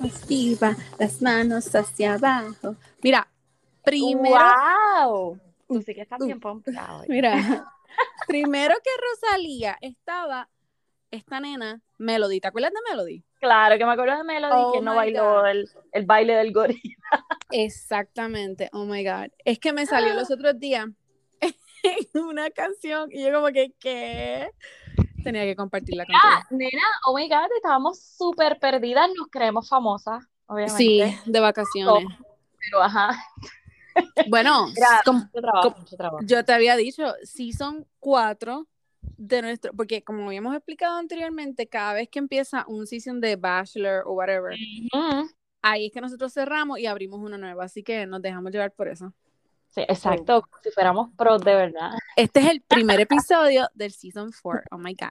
Activa las manos hacia abajo. Mira, primero. ¡Wow! Tú sí que estás bien pompeado. Mira, primero que Rosalía estaba esta nena, Melody. ¿Te acuerdas de Melody? Claro, que me acuerdo de Melody Oh que no bailó el, el baile del gorila. Exactamente. Oh my God. Es que me salió los otros días una canción y yo, como que, ¿qué? Tenía que compartirla con Ah, nena, oh my God, estábamos súper perdidas, nos creemos famosas, obviamente. Sí, de vacaciones. Pero ajá, Bueno, Era mucho trabajo, trabajo. yo te había dicho, season 4 de nuestro, porque como habíamos explicado anteriormente, cada vez que empieza un season de Bachelor o whatever, ahí es que nosotros cerramos y abrimos una nueva, así que nos dejamos llevar por eso. Sí, exacto, como si fuéramos pros de verdad. Este es el primer episodio del season 4. Oh my God.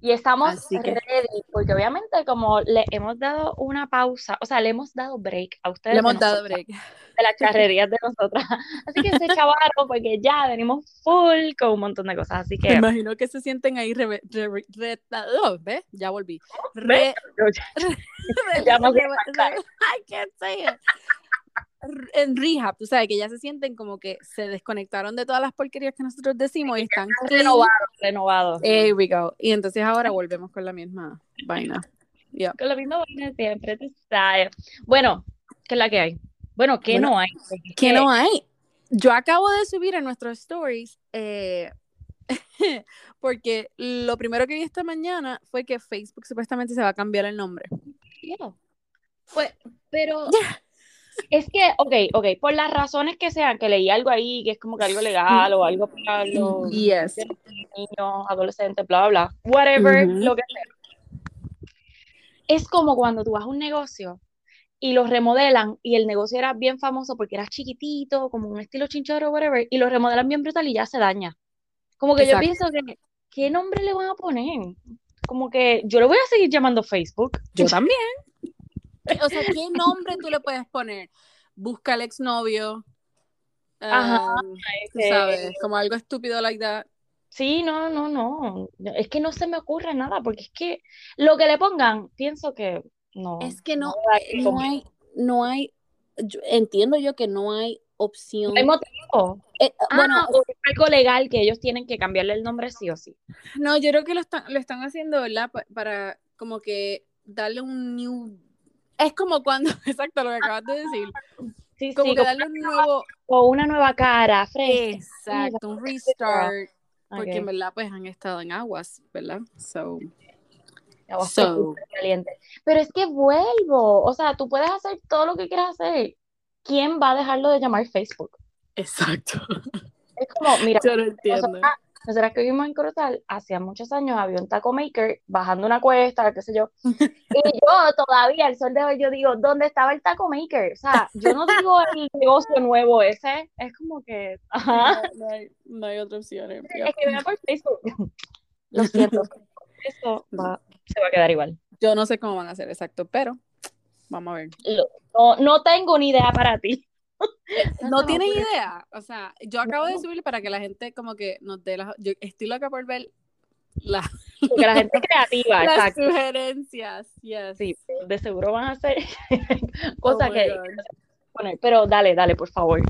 Y estamos que- ready, porque obviamente como le hemos dado una pausa, o sea, le hemos dado break a ustedes Le hemos dado nosotras, break. de las charrerías de nosotras. Así que se chavaron porque ya venimos full con un montón de cosas. Así Me que imagino que se sienten ahí re, re- re- oh, ¿ves? Ya volví. Re- Ya no sé re- re- En rehab, tú sabes que ya se sienten como que se desconectaron de todas las porquerías que nosotros decimos y están renovados, renovados. There we go. Y entonces ahora volvemos con la misma vaina. Yeah. Con lo mismo vaina siempre, tú sabes. Bueno, ¿qué es la que hay? Bueno, ¿qué Bueno, no hay? que no hay. Yo acabo de subir en nuestros stories, eh, porque lo primero que vi esta mañana fue que Facebook supuestamente se va a cambiar el nombre. Quiero. Pues, pero es que, ok, ok, por las razones que sean, que leí algo ahí, que es como que algo legal o algo para los Yes. niños, adolescentes, bla, bla, bla, whatever, lo que sea. Es como cuando tú vas a un negocio y lo remodelan y el negocio era bien famoso porque era chiquitito, como un estilo chinchorro, whatever, y lo remodelan bien brutal y ya se daña. Como que yo Exacto. pienso que, ¿qué nombre le van a poner? Como que yo lo voy a seguir llamando Facebook. Yo también. O sea, ¿qué nombre tú le puedes poner? Busca al exnovio. Ajá, um, tú sabes, como algo estúpido like that. Sí, no, no, no. Es que no se me ocurre nada, porque es que lo que le pongan, pienso que no. Es que no, a eh, no hay, no hay, yo- entiendo yo que no hay opción. No hay motivo. Eh, Ah, bueno, o es algo legal que ellos tienen que cambiarle el nombre sí o sí. no, yo creo que lo están, lo están haciendo, ¿verdad? Pa- para como que darle un new. Es como cuando, exacto lo que acabas de decir, Sí, como sí, que darle un nuevo, o una nueva cara, fresca. exacto, un restart, porque en verdad pues han estado en aguas, ¿verdad? So, Agua so caliente. Pero es que vuelvo, o sea, tú puedes hacer todo lo que quieras hacer. ¿Quién va a dejarlo de llamar Facebook? exacto. Es como, mira, Yo lo entiendo. nosotras, nosotras que vivimos en Corozal, hacía muchos años había un taco maker bajando una cuesta, qué sé yo. Y yo todavía, el sol de hoy, yo digo, ¿dónde estaba el taco maker? O sea, yo no digo el negocio nuevo ese, es como que, ajá, No, no hay, no hay otra opción. es que vea por Facebook. Lo siento, eso va, se va a quedar igual. Yo no sé cómo van a hacer exacto, pero vamos a ver. No, no tengo ni idea para ti. No tienes idea. O sea, yo acabo de No. subir para que la gente como que nos dé las... Yo estoy loca por ver la- Porque la gente creativa, las exacto. sugerencias. Yes. Sí, de seguro van a hacer cosas Oh que poner. Pero dale, dale, por favor.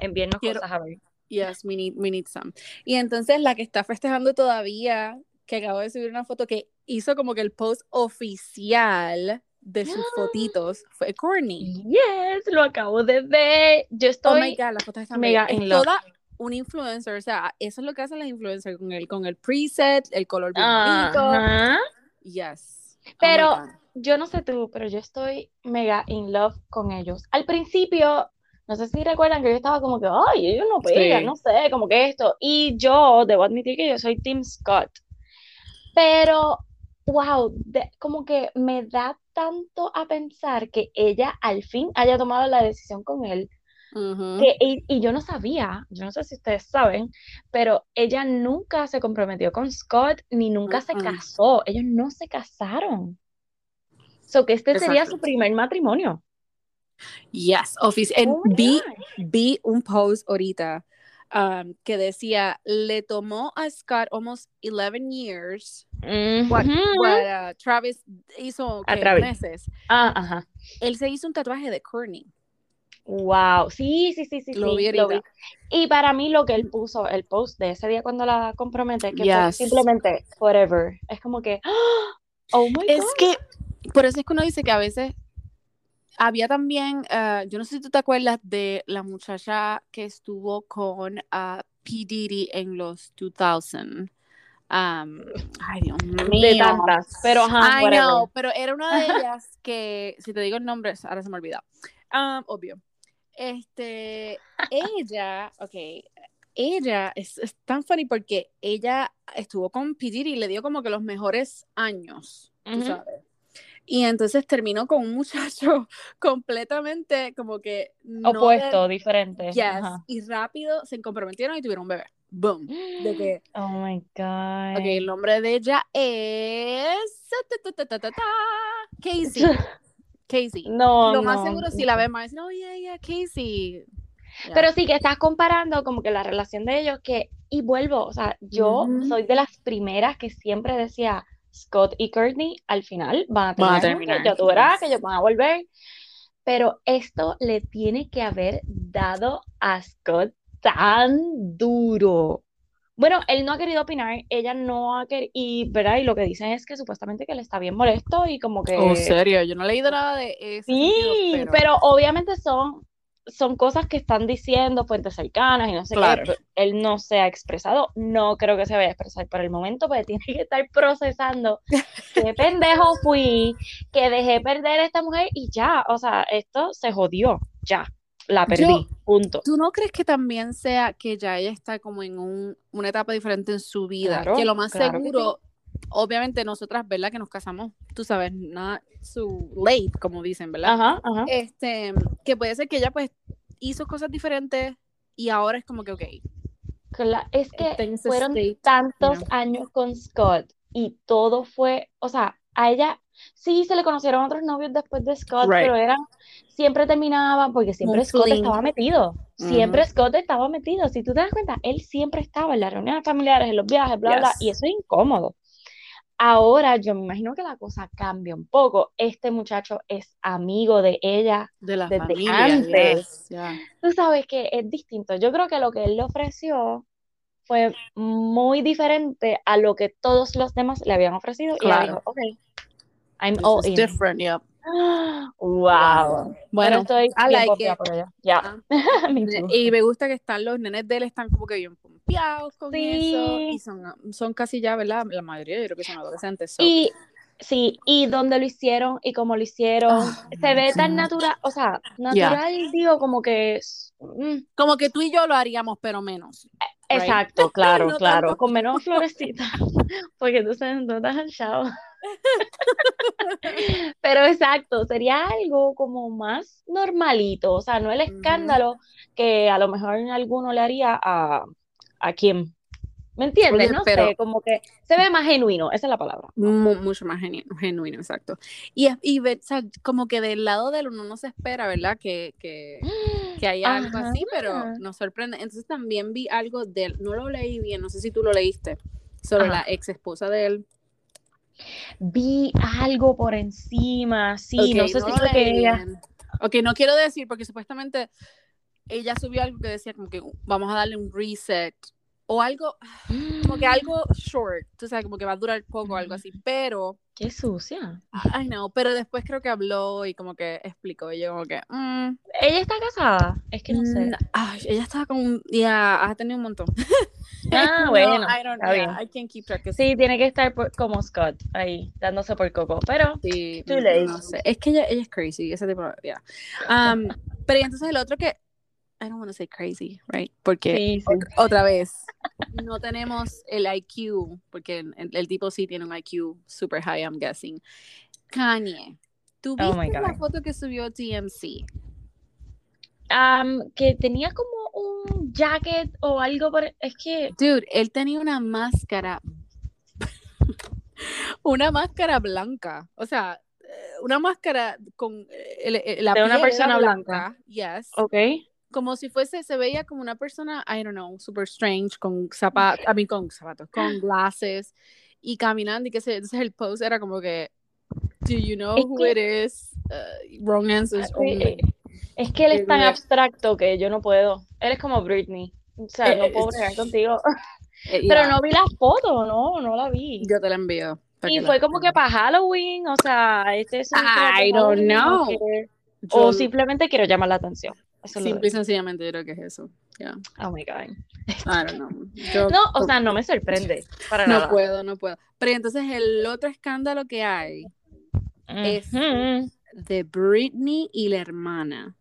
Envíennos Quiero- cosas a ver. Yes, we need, we need some. Y entonces la que está festejando todavía, que acabo de subir una foto que hizo como que el post oficial de sus fotitos, fue Courtney. Yes, lo acabo de ver. Yo Oh estoy my God, la foto está mega love. toda una influencer, o sea, eso es lo que hacen las influencers con el, con el preset, el color bien bonito. Ajá. Yes. Oh Pero- God. Yo no sé tú, pero yo estoy mega in love con ellos. Al principio, no sé si recuerdan que yo estaba como que, ay, ellos no pegan, Sí. no sé, como que esto. Y yo debo admitir que yo soy Team Scott. Pero, wow, de- como que me da tanto a pensar que ella al fin haya tomado la decisión con él. Que- y, y yo no sabía, yo no sé si ustedes saben, pero ella nunca se comprometió con Scott ni nunca se casó. Ellos no se casaron. So que este sería su primer matrimonio. Yes, ofici- en- Oh vi, vi un post ahorita um, que decía, le tomó a Scott almost 11 years. What, Ujú. what, uh, Travis hizo A. Travis. meses. Ah, ajá. Él se hizo un tatuaje de Courtney. Wow, sí, sí, sí, sí, Lo sí, vi lo vi. Y para mí lo que él puso, el post de ese día cuando la compromete, que fue Yes. simplemente forever. Es como que, oh my Es God. que, por eso es que uno dice que a veces había también, ah, yo no sé si tú te acuerdas de la muchacha que estuvo con ah, P. Diddy en los 2000. Um, ay, Dios de mío. tantas, pero ajá, I whatever. know, pero era una de ellas que, si te digo el nombre, ahora se me olvida. Um, obvio. Este, ella, ok, ella es, es tan funny porque ella estuvo con P. Diddy y le dio como que los mejores años, tú Ujú. sabes. Y entonces terminó con un muchacho completamente como que no de- Opuesto, diferente. yes, Ajá. y rápido se comprometieron y tuvieron un bebé. Boom. De que, Oh my God. ok, el nombre de ella es Casey. Casey. No, Lo más no, seguro si la ves más, oh yeah, yeah, Casey. Yeah. Pero sí que estás comparando como que la relación de ellos que, y vuelvo, o sea, yo Ujú. soy de las primeras que siempre decía, Scott y Courtney al final van a Van a terminar, ya tú verás que ellos van a volver, pero esto le tiene que haber dado a Scott tan duro. Bueno, él no ha querido opinar, ella no ha querido, y, ¿verdad? Y lo que dicen es que supuestamente que él está bien molesto y como que... Oh, serio, yo no he leído nada de ese Sí, sentido, pero... obviamente son, son cosas que están diciendo fuentes cercanas y no sé Claro. qué. Él no se ha expresado, no creo que se vaya a expresar por el momento, porque tiene que estar procesando qué pendejo fui, que dejé perder a esta mujer y ya, o sea, esto se jodió, ya, la perdí, Yo- punto. ¿Tú no crees que también sea que ya ella está como en un- una etapa diferente en su vida? Claro, que lo más claro seguro, obviamente nosotras, ¿verdad? Que nos casamos, tú sabes, not so late, como dicen, ¿verdad? Ajá, ajá. Este, que puede ser que ella pues hizo cosas diferentes y ahora es como que, ok, Cla- es que fueron state, tantos you know. años con Scott y todo fue, o sea, a ella sí se le conocieron otros novios después de Scott, Right. pero eran, siempre terminaban porque siempre Un Scott fling. estaba metido, siempre Scott estaba metido, si tú te das cuenta, él siempre estaba en las reuniones familiares, en los viajes, bla, bla, Yes. y eso es incómodo. Ahora yo me imagino que la cosa cambia un poco. Este muchacho es amigo de ella, de la desde familia, antes. yeah. tú sabes que es distinto. Yo creo que lo que él le ofreció fue muy diferente a lo que todos los demás le habían ofrecido. Y ella Claro. dijo, ok, I'm This all is in. different, yeah. Wow. Bueno, estoy bien like por. Ah. Y me gusta que están los nenes de él, están como que bien pompeados con Sí. eso. Y son, son casi ya, ¿verdad? La mayoría yo creo que son adolescentes. so- Y sí, y donde lo hicieron y cómo lo hicieron, Oh, se ve tan natural, o sea, natural, digo, como que es- mm, Como que tú y yo lo haríamos, pero menos. Right. exacto, claro, No claro, tanto. con menos florecitas, porque tú sabes, no estás al chavo. Pero exacto, sería algo como más normalito, o sea, no el escándalo que a lo mejor alguno le haría a, a Kim. ¿Me entiendes? Oye, No pero- sé, como que se ve más genuino, esa es la palabra. Mu- mucho más genu- genuino, exacto. Y, y o sea, como que del lado del uno no se espera, ¿verdad? Que, que, que haya algo así, pero Ajá. nos sorprende. Entonces también vi algo de él, no lo leí bien, no sé si tú lo leíste, sobre Ajá. la ex esposa de él. Vi algo por encima, sí, no sé si lo fue que ella. Ok, no quiero decir, porque supuestamente ella subió algo que decía como que vamos a darle un reset o algo, como que algo short, tú sabes, como que va a durar poco o algo así, pero, Qué sucia. ay no, pero después creo que habló y como que explicó, y yo como que, mm, ¿Ella está casada? Es que no sé. mm, ay, ella estaba con, ya, ha tenido un montón. Ah, No, bueno, I don't, está yeah, bien. I can't keep track. Sí, tiene que estar por- como Scott, ahí, dándose por coco. Pero, Sí, Too late. no sé. Es que ella, ella es crazy, ese tipo, yeah. Um, pero entonces el otro que, I don't want to say crazy, right? Porque sí, sí. ot- otra vez, no tenemos el IQ, porque el, el tipo sí tiene un IQ super high, I'm guessing. Kanye, ¿tú Oh viste la God. foto que subió TMC? Am, que tenía como un jacket o algo por... Es que... Dude, él tenía una máscara, una máscara blanca, o sea, eh, una máscara con eh, el- el- la De una piel persona blanca. Yes. Ok. Como si fuese, se veía como una persona, I don't know, super strange, con zapatos, a mí con zapatos, con glasses, y caminando, y que se, entonces el post era como que, do you know Es who que- it is? Uh, wrong answers Eh, only. Es que él es tan abstracto que yo no puedo. Él es como Britney. O sea, no Eh, puedo eh, bregar contigo. Eh, Pero no vi la foto, no, no la vi. Yo te la envío. Y que fue como que para Halloween, o sea, este es un I don't know. O Yo- simplemente quiero llamar la atención. Eso Simple y sencillamente yo creo que es eso. Yeah. Oh my God. I don't know. Yo- No, o sea, no me sorprende para no nada. puedo, no puedo. Pero entonces el otro escándalo que hay es- de Britney y la hermana.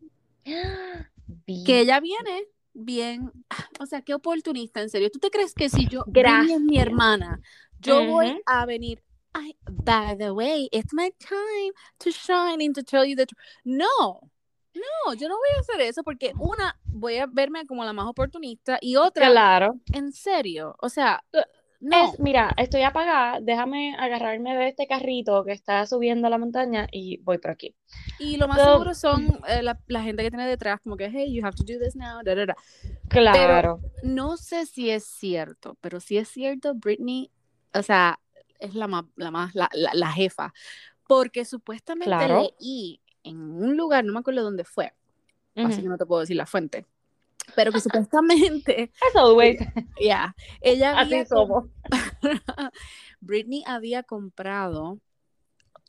Que ella viene bien, o sea, qué oportunista, en serio. ¿Tú te crees que si yo, Gracias. Es mi hermana, yo voy a venir, by the way, it's my time to shine and to tell you the truth. No, no, yo no voy a hacer eso porque una, voy a verme como la más oportunista y otra, Claro. en serio, o sea, no. Es, mira, estoy apagada, déjame agarrarme de este carrito que está subiendo a la montaña y voy por aquí. Y lo más So- seguro son eh, la, la gente que tiene detrás, como que, hey, you have to do this now, da, da, da. Claro. No sé si es cierto, pero si es cierto, Britney, o sea, es la más, la más, la, la- la jefa. Porque supuestamente Claro. leí en un lugar, no me acuerdo dónde fue, así que no te puedo decir la fuente. Pero que supuestamente, As always, ya, ella así había somos. Britney había comprado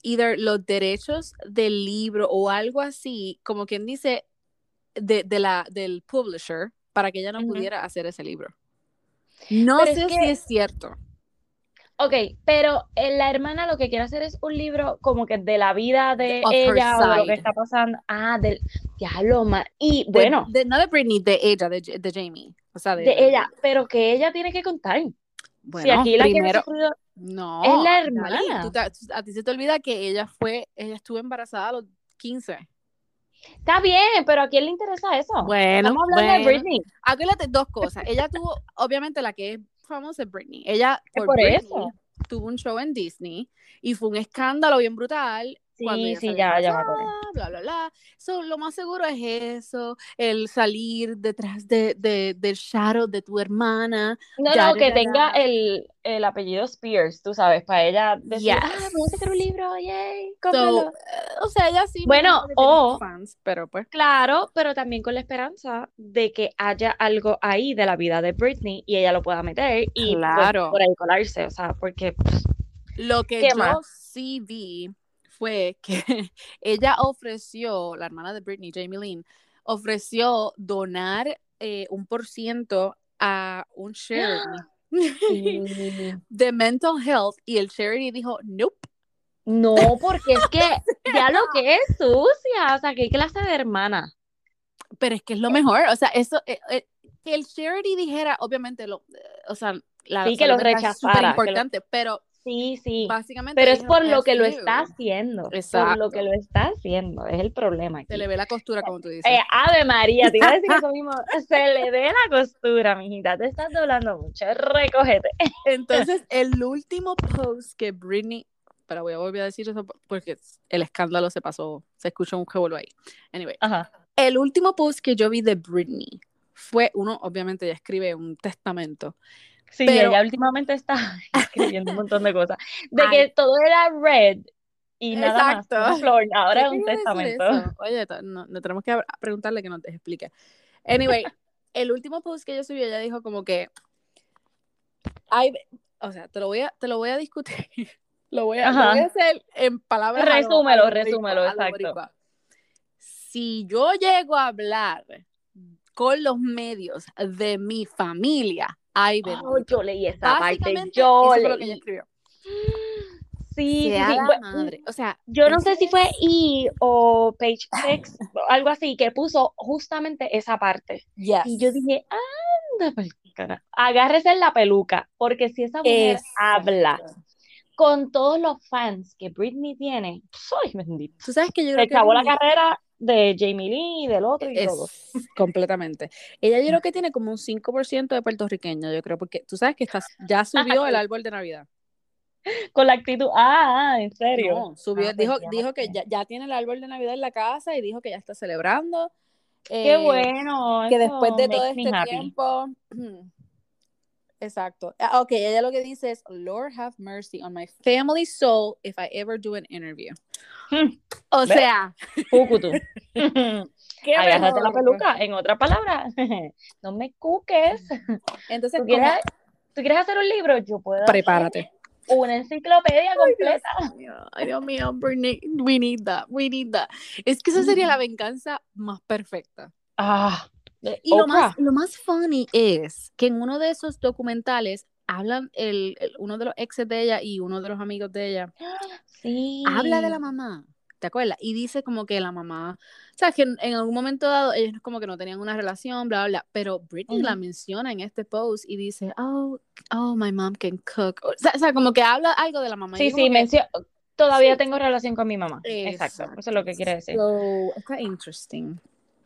either los derechos del libro o algo así, como quien dice, de, de la, del publisher, para que ella no pudiera hacer ese libro. No Pero es sé que- si es cierto. Ok, pero eh, la hermana lo que quiere hacer es un libro como que de la vida de Of ella o de lo que está pasando. Ah, del diablo, Y De- bueno, de- no de Britney, de ella, de, de Jamie. O sea, de, de ella, pero que ella tiene que contar. Bueno, si aquí la que primero, sufrido- no. es la hermana. tú te- a ti se te olvida que ella fue, ella estuvo embarazada a los 15. Está bien, pero ¿a quién le interesa eso? Bueno, Estamos hablando de bueno. Britney. Acuérdate dos cosas. Ella tuvo, obviamente la que es famosa es Britney. Ella por, por Britney, eso. tuvo un show en Disney y fue un escándalo bien brutal. Sí, cuando sí, salió ya, ya me Bla, bla, bla. So, lo más seguro es eso, el salir detrás de, de, del shadow de tu hermana. No, Ya, no, que ya, tenga ya. el, el apellido Spears, tú sabes, para ella decir, ah, Yes. vamos a sacar un libro, yay, So, eh, o sea, ella sí. Bueno, o- fans, pero pues. Claro, pero también con la esperanza de que haya algo ahí de la vida de Britney y ella lo pueda meter y pues, Claro. por ahí colarse, o sea, porque pues, Lo que ¿Qué yo más? sí vi fue que ella ofreció, la hermana de Britney, Jamie Lynn, ofreció donar eh, un por ciento a un charity de mental health y el charity dijo, nope. no, porque es que ya lo que es sucia, o sea, ¿qué clase de hermana? Pero es que es lo mejor, o sea, eso, eh, eh, que el charity dijera, obviamente, lo, eh, o sea, la Sí, que lo es rechazara, súper lo- importante, pero Sí, sí, básicamente pero es por lo que lo está haciendo, por lo Exacto. que lo está haciendo, es el problema aquí. Se le ve la costura, como tú dices. Eh, Ave María, te iba a decir eso mismo. Se le ve la costura, mijita. Te estás doblando mucho. Recógete. Entonces, el último post que Britney, pero voy a volver a decir eso porque el escándalo se pasó, se escuchó un revuelo ahí. Anyway, Ajá. el último post que yo vi de Britney fue uno, obviamente ella escribe un testamento. Sí, Pero- ella últimamente está escribiendo un montón de cosas. De Ay. que todo era red y nada Exacto. más. flor. Ahora ¿Qué es un testamento. Oye, to- no, no tenemos que preguntarle que nos explique. Anyway, el último post que ella subió, ella dijo como que hay, o sea, te lo voy a, te lo voy a discutir. Lo voy a, lo voy a hacer en palabras. Resúmelo, lo resúmelo, lo exacto. Si yo llego a hablar con los medios de mi familia, ay, Oh, yo leí esa parte. Yo eso fue lo que leí. ella escribió. Sí, sí, sí. Bueno, madre. O sea, Yo no sé si fue E o Page Six o algo así que puso justamente esa parte. yes. Y yo dije, anda, cara. Agárrese en la peluca, porque si esa mujer Exacto. habla con todos los fans que Britney tiene, soy bendito. Tú sabes que yo Se creo que acabó la carrera de Jamie Lee y del otro y todo. es completamente. Ella yo creo que tiene como un 5% de puertorriqueño, yo creo, porque tú sabes que está, ya subió el árbol de Navidad. Con la actitud, ah, ah, en serio. No, subió, Ah, pues dijo, ya, dijo que ya. ya, tiene el árbol de Navidad en la casa y dijo que ya está celebrando. Qué Eh, bueno. que después de todo este happy. tiempo. Exacto. Ah, Ok, ella lo que dice es, Lord have mercy on my family soul if I ever do an interview. O ¿Ves? sea, Cúcutu. qué Agárrate la peluca. En otras palabras, no me cuques. Entonces, ¿Tú quieres, ¿Tú quieres hacer un libro? Yo puedo prepárate. una enciclopedia completa. Ay, Dios mío, we need that, we need that. Es que esa sería la venganza más perfecta. Ah, Y lo más, lo más funny es que en uno de esos documentales hablan el, el- uno de los exes de ella y uno de los amigos de ella Sí. habla de la mamá, ¿te acuerdas? Y dice como que la mamá, o sea, que en, en algún momento dado ellos como que no tenían una relación, bla, bla, bla, pero Britney la Ujú. menciona en este post y dice, oh, oh, my mom can cook. O sea, o sea, como que habla algo de la mamá. Sí, sí, que, mencio- Todavía Sí. tengo relación con mi mamá. Exacto, Exacto. eso es lo que quiere decir. So, está interesting.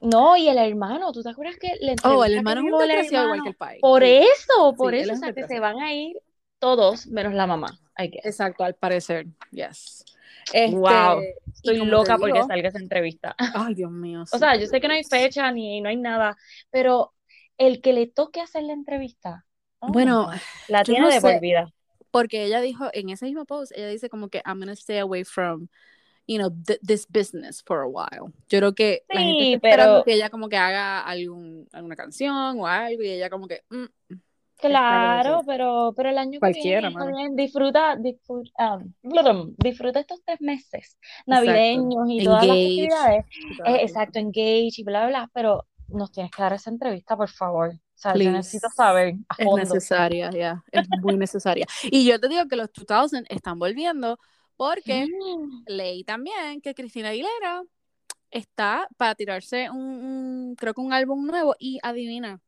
No, y el hermano, ¿tú te acuerdas que le Oh, el hermano es desgraciado igual que el pai. Por eso, por Sí, eso, es o sea, que se van a ir todos menos la mamá. Exacto, al parecer, yes. Este, Wow, y Estoy loca porque salga esa entrevista. Ay, Dios mío. O sea, yo sé que no hay fecha ni no hay nada, pero el que le toque hacer la entrevista, oh Bueno, la tiene no de por sé. vida. Porque ella dijo, en ese mismo post, ella dice como que I'm gonna stay away from, you know, th- this business for a while. Yo creo que la gente Sí, está esperando pero- que ella como que haga algún, alguna canción o algo y ella como que, mm, Claro, Está pero, pero el año Cualquiera, que viene, disfruta, disfruta, um, disfruta estos tres meses navideños y todas las Engage. la Eh, exacto, engage y bla, bla, pero nos tienes que dar esa entrevista, por favor. O sea, yo necesito saber a Es necesaria, ya, es muy necesaria. Y yo te digo que los 2000 están volviendo porque Mm. leí también que Cristina Aguilera está para tirarse un, un- creo que un álbum nuevo y adivina,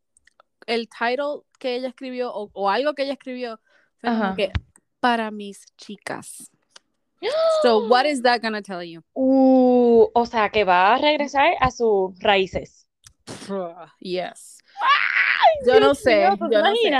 el title que ella escribió o, o algo que ella escribió fue que para mis chicas. So what is that gonna tell you? Uh, o sea, que va a regresar a sus raíces. Yes. Yo no sé, mío, ¿tú te yo no sé.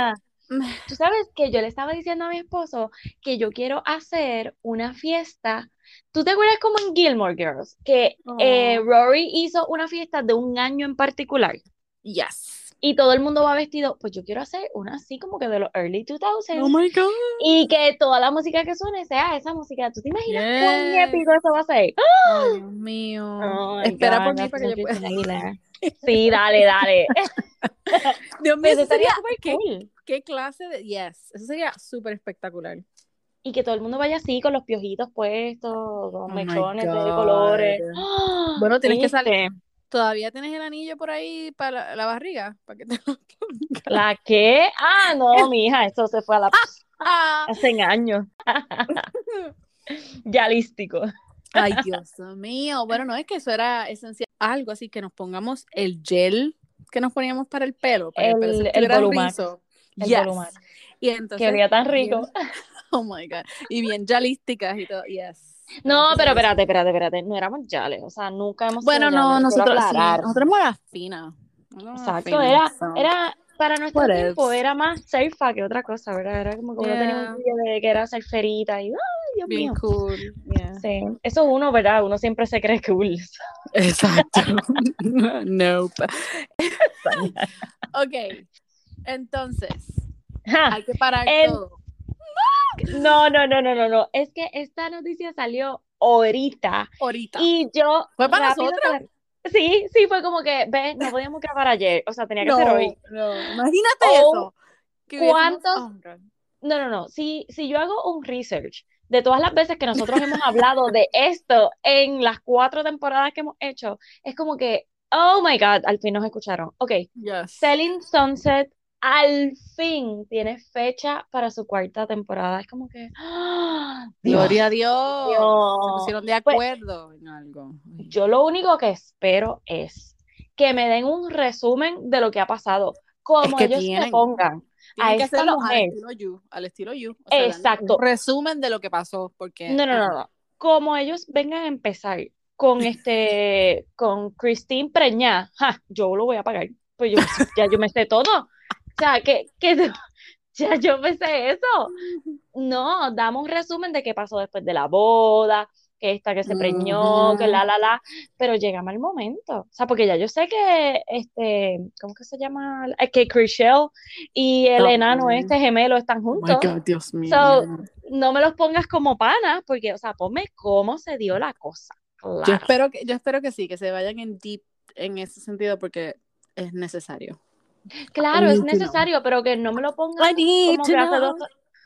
Tú sabes que yo le estaba diciendo a mi esposo que yo quiero hacer una fiesta. ¿Tú te acuerdas como en Gilmore Girls? Que eh, Oh. Rory hizo una fiesta de un año en particular Yes. Y todo el mundo va vestido. Pues yo quiero hacer una así como que de los early 2000s Oh my god. y que toda la música que suene sea esa música. ¿Tú te imaginas cuán Yes. épico eso va a ser? Ay, Dios mío. Oh Espera God, por mí para que yo pueda. Sí, dale, dale. Dios mío, eso sería súper ¿qué, cool. qué clase de yes. Eso sería súper espectacular. Y que todo el mundo vaya así con los piojitos puestos, con Oh mechones de colores. ¡Ah! Bueno, tienes que salir. ¿Todavía tienes el anillo por ahí para la, la barriga? Para que te lo pongas. ¿La qué? Ah, no, mija, eso se fue a la Ah. hace años. Ya lístico. Ay, Dios mío. Bueno, no es que eso era esencial. Algo así que nos pongamos el gel que nos poníamos para el pelo. Para el, El- el Volumax. El Yes. Volumax. Y entonces. Que olía tan rico. oh my God. Y bien yalísticas y todo. Yes. No, pero espérate, espérate, espérate. No éramos yales, o sea, nunca hemos sido Bueno, no, yales, nosotros sí. Nosotros éramos las finas. Exacto, era, era para nuestro What tiempo, era más surfa que otra cosa, ¿verdad? Era como que uno tenía Yeah. un día de que era surferita y ¡ay, Dios Bien mío! cool. Yeah. Sí, eso uno, ¿verdad? Uno siempre se cree cool. Exacto. nope. ok. Entonces, hay que parar El- todo. No, no, no, no, no, no. Es que esta noticia salió ahorita Ahorita. y yo ¿Fue para nosotros? Sí, sí, fue como que, ve, no podíamos grabar ayer, o sea, tenía que no, ser hoy. no. Imagínate Oh, eso. ¿cuántos- oh, God. No, no, no. Si, si yo hago un research de todas las veces que nosotros hemos hablado de esto en las cuatro temporadas que hemos hecho, es como que, oh my God, al fin nos escucharon. Ok, Yes. Selling Sunset al fin tiene fecha para su cuarta temporada. Es como que, ¡ah! Dios, Gloria a Dios. Se Dios. pusieron de Pues- acuerdo en algo. Yo lo único que espero es que me den un resumen de lo que ha pasado. Como que ellos se tienen. pongan a que esta hacerlo al mujer. estilo You. Al estilo You. O sea, Exacto. Un resumen de lo que pasó. Porque. No, no, no, no. Como ellos vengan a empezar con este, con Christine Preñá, ja, yo lo voy a pagar. Pues yo, ya yo me sé todo. O sea, que, que ya yo me sé eso. No, damos un resumen de qué pasó después de la boda, que esta que se preñó, que la, la, la, pero llega mal momento. O sea, porque ya yo sé que, este, ¿cómo que se llama? Que Chriselle y el enano este gemelo están juntos. Oh God, Dios mío. So, no me los pongas como panas, porque, o sea, ponme cómo se dio la cosa. yo, Claro. espero que, yo espero que sí, que se vayan en deep en ese sentido porque es necesario. Claro, es necesario, pero que no me lo pongas como que hace dos,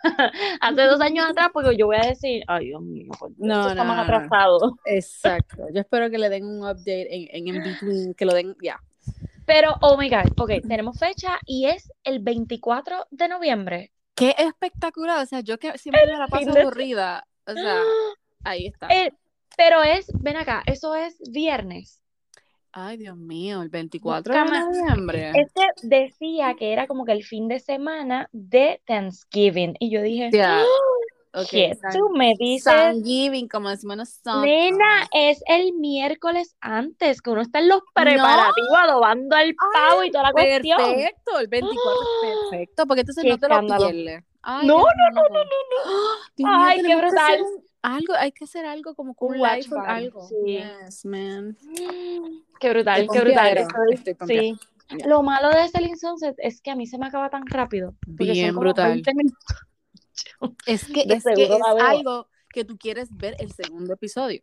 hace dos años atrás, porque yo voy a decir, ay Dios mío, Dios, No, esto no, está más no, atrasado. Exacto. Yo espero que le den un update en, en, in between, que lo den, ya. Pero, oh my God, ok, tenemos fecha y es el 24 de noviembre. Qué espectacular. O sea, yo que siempre me la paso de- aburrida. O sea, ahí está. Eh, pero es, ven acá, eso es viernes. Ay, Dios mío, el 24 de noviembre. Este decía que era como que el fin de semana de Thanksgiving. Y yo dije, Ya. "Ah, Ok, ¿qué San- tú me dices? Thanksgiving, como decimos nosotros. Nena, es el miércoles antes, que uno está en los preparativos, adobando al pavo y toda la cuestión. Perfecto, el 24 es perfecto, porque entonces no te lo escándalo. pierdes. Ay, No, Dios no, no, mío. Dios mío, Ay, qué brutal. un- algo, hay que hacer algo como con Un live o algo. sí. Yes, man. Qué brutal, qué brutal. Estoy- estoy sí. Lo malo de Selling Sunset es que a mí se me acaba tan rápido. Bien brutal. 20 minutos. Es que, es, que algo que tú quieres ver el segundo episodio.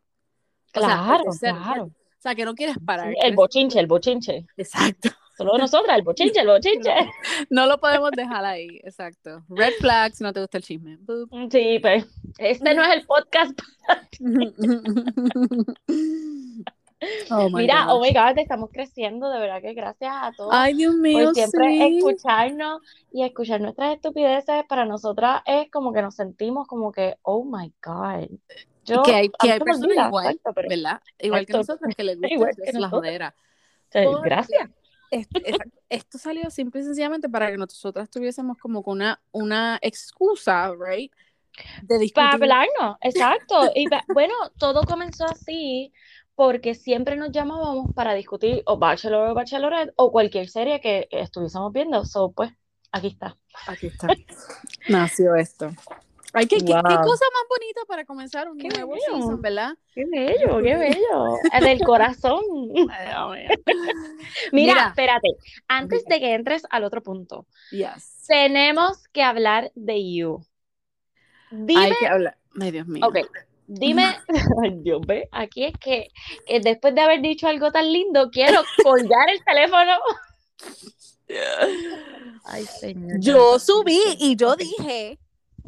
O sea, Claro, claro. O sea, que no quieres parar. El bochinche, el bochinche. Exacto. Solo nosotras, el bochinche, el bochinche. No lo podemos dejar ahí. Exacto. Red flags, no te gusta el chisme. Boop. Sí, pues. Este no es el podcast. Oh Mira, oh my God, estamos creciendo, de verdad que gracias a todos. Ay, Dios mío, por siempre sí. escucharnos y escuchar nuestras estupideces, para nosotras es como que nos sentimos como que, oh my God. Yo, que hay, que personas olvida, igual, exacto, pero- ¿verdad? Igual que nosotros, que les gusta Igual que. Sí, gracias. Esto, es- esto salió simple y sencillamente para que nosotras tuviésemos como que una, una excusa, right? De discutir. Para hablarnos, exacto. Y pa- bueno, todo comenzó así porque siempre nos llamábamos para discutir o Bachelor o Bachelorette o cualquier serie que estuviésemos viendo. So, pues, aquí está. Aquí está. Nació esto. Ay, ¿qué, qué- qué Wow. cosa más bonita para comenzar un Qué nuevo bello. season, ¿verdad? Qué bello, qué bello. Del corazón. Mira, Mira. espérate. Antes de que entres al otro punto, Yes. tenemos que hablar de You. Dime, Hay que hablar. Ay, Dios mío. ok, dime, Ay, Dios ve, aquí es que eh, después de haber dicho algo tan lindo, quiero colgar el teléfono. Ay, señor. Yo subí y yo dije,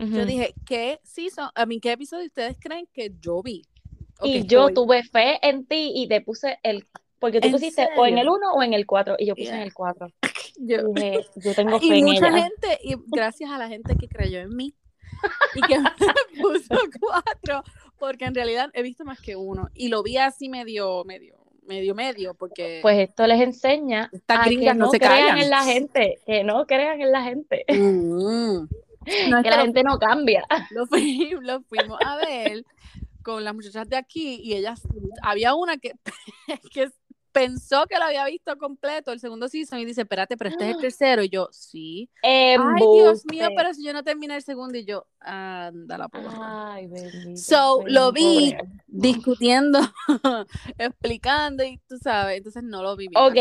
Ujú. yo dije, ¿qué season, a mí qué episodio ustedes creen que yo vi? O Y yo estoy- tuve fe en ti y te puse el, porque tú ¿En pusiste o en serio? el 1 o en el 4 y yo puse en Yeah. el 4. yo- yo tengo fe y en mucha ella. gente, y gracias a la gente que creyó en mí y que me puso cuatro, porque en realidad he visto más que uno y lo vi así medio, medio, medio, medio, porque Pues esto les enseña a que no, no se crean callan. en la gente, que no crean en la gente, Mm. No, que la gente no cambia. lo, fui- lo fuimos a ver con las muchachas de aquí y ellas, había una que, que pensó que lo había visto completo el segundo season y dice, espérate, pero este es el tercero y yo, sí. Ay, Dios mío, pero si yo no terminé el segundo y yo, anda la porra. Ay, bendito. So, lo vi. pobre. Discutiendo, explicando y tú sabes, entonces no lo viví. Ok,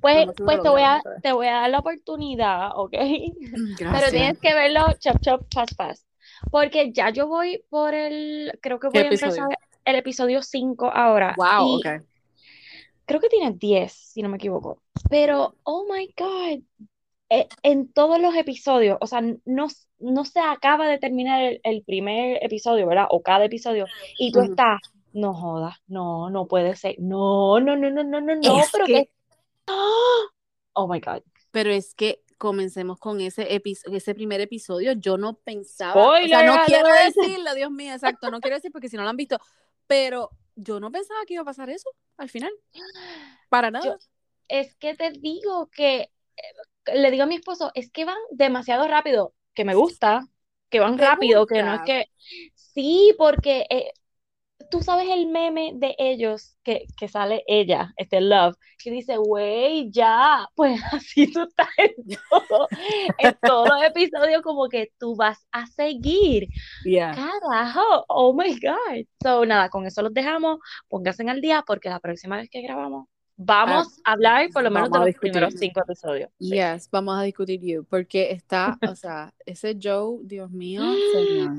Pues, pues te voy a, te voy a dar la oportunidad, ¿ok? Pero Gracias. tienes que verlo chop chop fast fast. Porque ya yo voy por el, creo que ¿Qué voy a empezar el episodio 5 ahora. Wow, y ok. Creo que tiene 10, si no me equivoco. Pero, oh my God, eh, en todos los episodios, o sea, no, no se acaba de terminar el, el primer episodio, ¿verdad? O cada episodio, y tú estás, no jodas, no, no puede ser, no, no, no, no, no, no, no, pero que- que, ¡Ah! oh my God. Pero es que comencemos con ese, ese primer episodio. Yo no pensaba, o sea, Spoiler no quiero decirlo, Dios mío, exacto, no quiero decir porque si no lo han visto, pero yo no pensaba que iba a pasar eso al final. Para nada. Yo- es que te digo que, eh, le digo a mi esposo, es que van demasiado rápido, que me gusta, que van ¿Te rápido, que no es que, sí, porque, eh, tú sabes el meme de ellos que, que sale ella, este Love, que dice, güey, ya, pues así tú estás en, todo, en todos los episodios como que tú vas a seguir. Yeah. Carajo, oh my God. So, nada, con eso los dejamos, pónganse al día porque la próxima vez que grabamos vamos a hablar por lo menos de los primeros cinco episodios. Sí. Yes, vamos a discutir You, porque está, o sea, ese Joe, Dios mío, señor.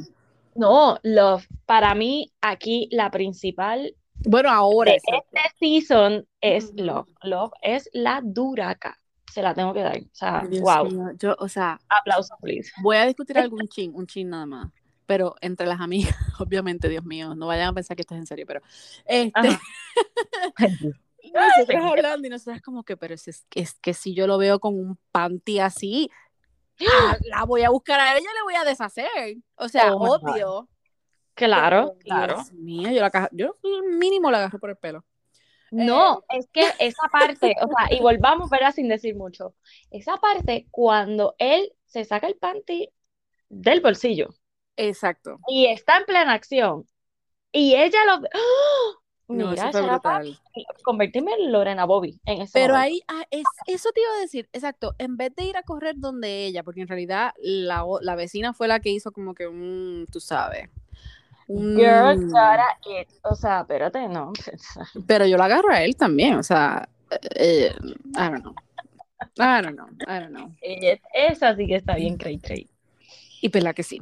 No, Love, para mí aquí la principal Bueno, ahora de este season es. Love. Love es la duraca. Se la tengo que dar. O sea, Dios wow. mío, yo, o sea, Aplauso, please. voy a discutir algún chin, un chin nada más. Pero entre las amigas, obviamente, Dios mío, no vayan a pensar que esto es en serio, pero este, nosotros hablando y nosotras como que, pero es, es, es que si yo lo veo con un panty así, la, la voy a buscar a ella y le voy a deshacer. O sea, Oh obvio. Claro, pero, claro. Dios mío, yo, la, yo mínimo la agarro por el pelo. No, es que esa parte, o sea, y volvamos, ¿verdad? Sin decir mucho. Esa parte, cuando él se saca el panty del bolsillo Exacto. y está en plena acción, y ella lo ¡Ah! No, Mira, convertirme en Lorena Bobby en ese Pero momento. ahí, ah, es, eso te iba a decir, exacto, en vez de ir a correr donde ella, porque en realidad la, la vecina fue la que hizo como que un, tú sabes, un... Girl, gotta it. O sea, espérate, no. Pero yo la agarro a él también, o sea, eh, I don't know. I don't know, I don't know. Ella- Esa sí que está bien cray cray. Y pues la que sí.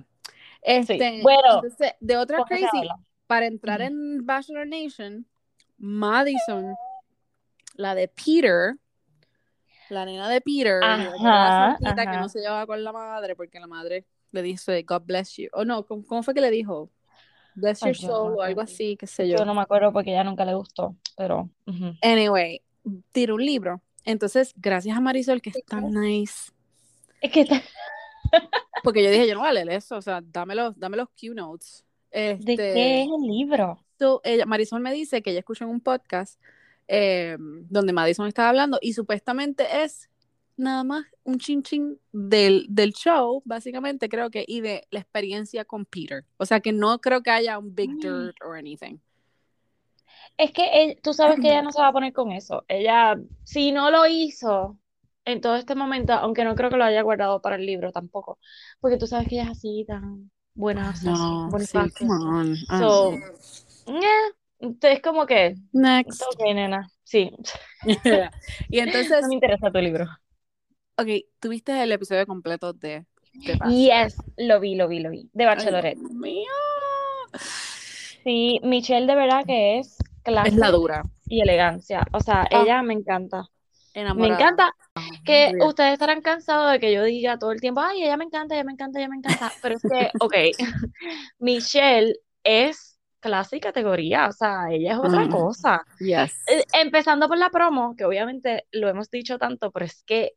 Este, bueno, entonces, de otra ¿Cómo se crazy, habla? Para entrar Ujú. en Bachelor Nation, Madison, la de Peter, la nena de Peter, la que era Ajá, que ajá. no se llevaba con la madre, porque la madre le dice God bless you. O no, ¿cómo, cómo fue que le dijo? Bless your yo no soul me o algo así, qué sé yo. Yo no me acuerdo porque ya nunca le gustó, pero ujú. Anyway, tiró un libro. Entonces, gracias a Marisol, que es tan nice. es que está- Porque yo dije, yo no voy a leer eso, o sea, dame los, dame los Q notes. ¿De Este, qué es el libro? So, ella, Marisol me dice que ella escuchó en un podcast eh, donde Madison estaba hablando y supuestamente es nada más un chin chin del, del show, básicamente creo que, y de la experiencia con Peter. O sea que no creo que haya un big Mm. dirt or anything. Es que él- tú sabes que ella no se va a poner con eso. Ella, si no lo hizo en todo este momento, aunque no creo que lo haya guardado para el libro tampoco, porque tú sabes que ella es así tan buena, así, No, sí, bonifaciosa. come on. Ah, So, eh, entonces como que, next. ok, nena, sí, y entonces, no me interesa tu libro. ok, tuviste el episodio completo de Bachelor? Yes, lo vi, lo vi, lo vi, de Ay, Bachelorette. Mío. Sí, Michelle de verdad que es clase Es la dura. y elegancia. O sea, Ah. ella me encanta. Me encanta que ustedes estarán cansados de que yo diga todo el tiempo, ay, ella me encanta, ella me encanta, ella me encanta. Pero es que, ok, Michelle es clase y categoría. O sea, ella es otra Mm. cosa. Yes. Eh, Empezando por la promo, que obviamente lo hemos dicho tanto, pero es que,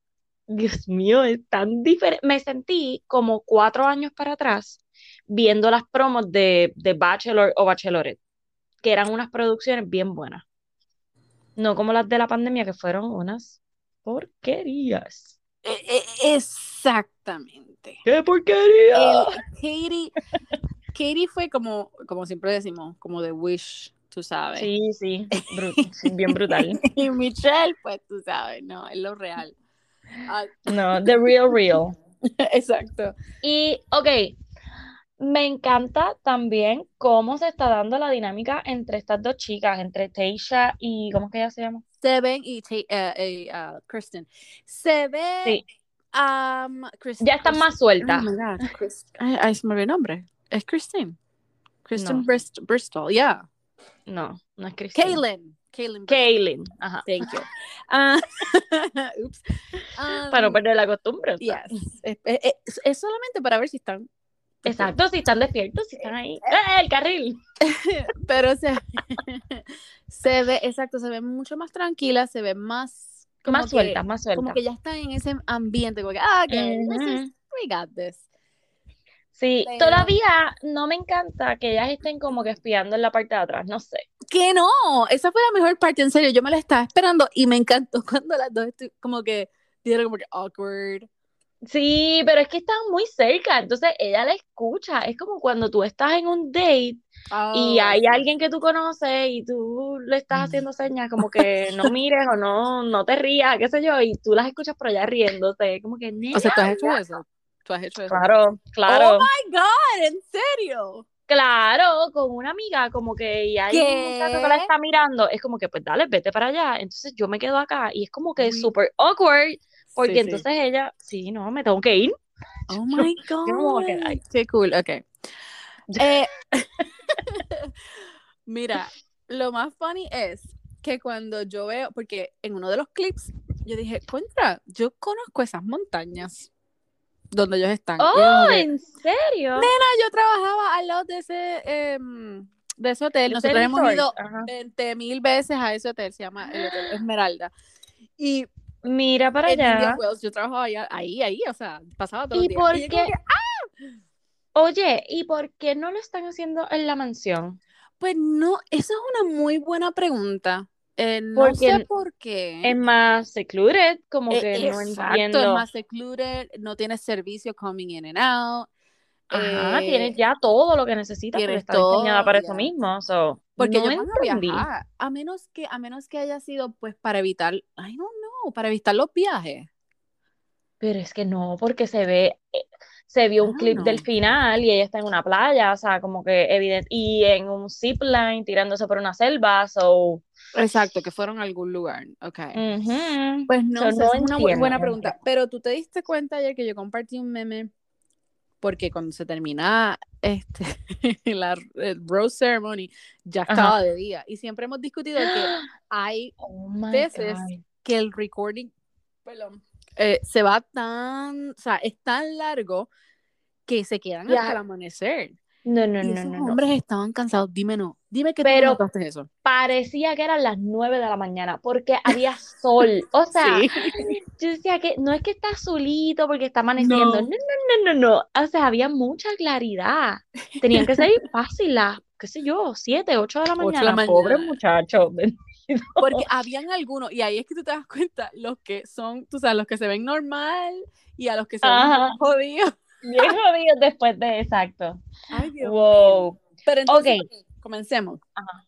Dios mío, es tan diferente. Me sentí como cuatro años para atrás viendo las promos de, de Bachelor o Bachelorette, que eran unas producciones bien buenas. No como las de la pandemia, que fueron unas porquerías. E- e- Exactamente. ¡Qué porquería! El Katie, Katie fue como, como siempre decimos, como de Wish, tú sabes. Sí, sí, bru- sí, bien brutal. Y Michelle, pues tú sabes, no, es lo real. Ah, No, the real, real. exacto. Y, ok, me encanta también cómo se está dando la dinámica entre estas dos chicas, entre Taysha y, ¿cómo es que ella se llama? Seven y eh, eh, ah, Kristen. Se ve. Sí. um, Kristen- Ya están más sueltas. Oh my God, Ay, se me el nombre. Es. Kristen No. Brist- Bristol, yeah. No, no es Cristina. Kaylin. Kaylin. Kaylin, ajá. Thank you. Ah, oops. Um, Para no perder la costumbre. yes. Es, es- es- es solamente para ver si están. Exacto, si están despiertos, si están ahí. ¡Eh, el carril! Pero se, se ve, exacto, se ve mucho más tranquila, se ve más. como Más que- sueltas, más Como sueltas. que ya están en ese ambiente, como que, ah, Ujú. we got this. Sí, Pero- todavía no me encanta que ellas estén como que espiando en la parte de atrás, no sé. Que no, esa fue la mejor parte, en serio, yo me la estaba esperando y me encantó cuando las dos como que dieron como que awkward. Sí, pero es que están muy cerca, entonces ella la escucha. Es como cuando tú estás en un date y Oh, hay alguien que tú conoces y tú le estás haciendo señas como que no mires o no, no te rías, qué sé yo, y tú las escuchas por allá riéndose, como que, O sea, tú has hecho eso. Tú has hecho eso. claro, claro, Oh my God, ¿en serio? claro, con una amiga, como que y hay un muchacho que la está mirando, es como que, pues dale, vete para allá. Entonces yo me quedo acá y es como que We- súper awkward, porque Sí, sí. entonces ella, sí, no, me tengo que ir. Oh my yo no. God. Qué cool, ok. Eh, mira, lo más funny es que cuando yo veo, porque en uno de los clips yo dije, contra, yo conozco esas montañas donde ellos están. Oh, ¿en serio? "Nena, yo trabajaba al lado de ese, em, de ese hotel. Nosotros hemos ido ajá. 20 mil veces a ese hotel, se llama el Hotel Esmeralda. Y Mira para en allá. Wells yo trabajaba allá, ahí, ahí, o sea, pasaba todo el ¿Y día. por Y yo como qué? que, Oye, ¿y por qué no lo están haciendo en la mansión? Pues no, esa es una muy buena pregunta. Eh, no sé Porque por qué. es más secluded, como Eh, que no exacto, entiendo. es más secluded, no tienes servicio coming in and out. Ajá, eh, tienes ya todo lo que necesitas porque está diseñada todo, para eso ya. mismo. So, Porque no van a viajar, a menos que, a menos que haya sido pues para evitar, I don't para evitar los viajes. Pero es que no, porque se ve, eh, se vio I un clip del know. final y ella está en una playa, o sea, como que evidente, y en un zipline tirándose por una selva, so, Exacto, que fueron a algún lugar. Ok. ujú. Pues no So, no es una buena no pregunta. Pero tú te diste cuenta ayer que yo compartí un meme porque cuando se termina este la rose ceremony ya Ajá. estaba de día y siempre hemos discutido que hay Oh veces God. Que el recording perdón, eh, se va tan, o sea, es tan largo que se quedan Ya. hasta el amanecer. No, no, Y no, esos no, no. hombres estaban cansados. Dime no. Dime que tú Pero- notaste eso. Parecía que eran las 9 de la mañana porque había sol. O sea, Sí. yo decía que no es que está azulito porque está amaneciendo. No. No, no, no, no, no. O sea, había mucha claridad. Tenían que ser fácil las, qué sé yo, 7, 8 de la Ocho de mañana. la Pobre mañana. Porque habían algunos, y ahí es que tú te das cuenta, los que son, tú sabes, los que se ven normal y a los que se ven jodidos. Bien jodidos después de exacto. Ay, Dios mío. Wow. Pero entonces, Ok. ok, comencemos. Ajá.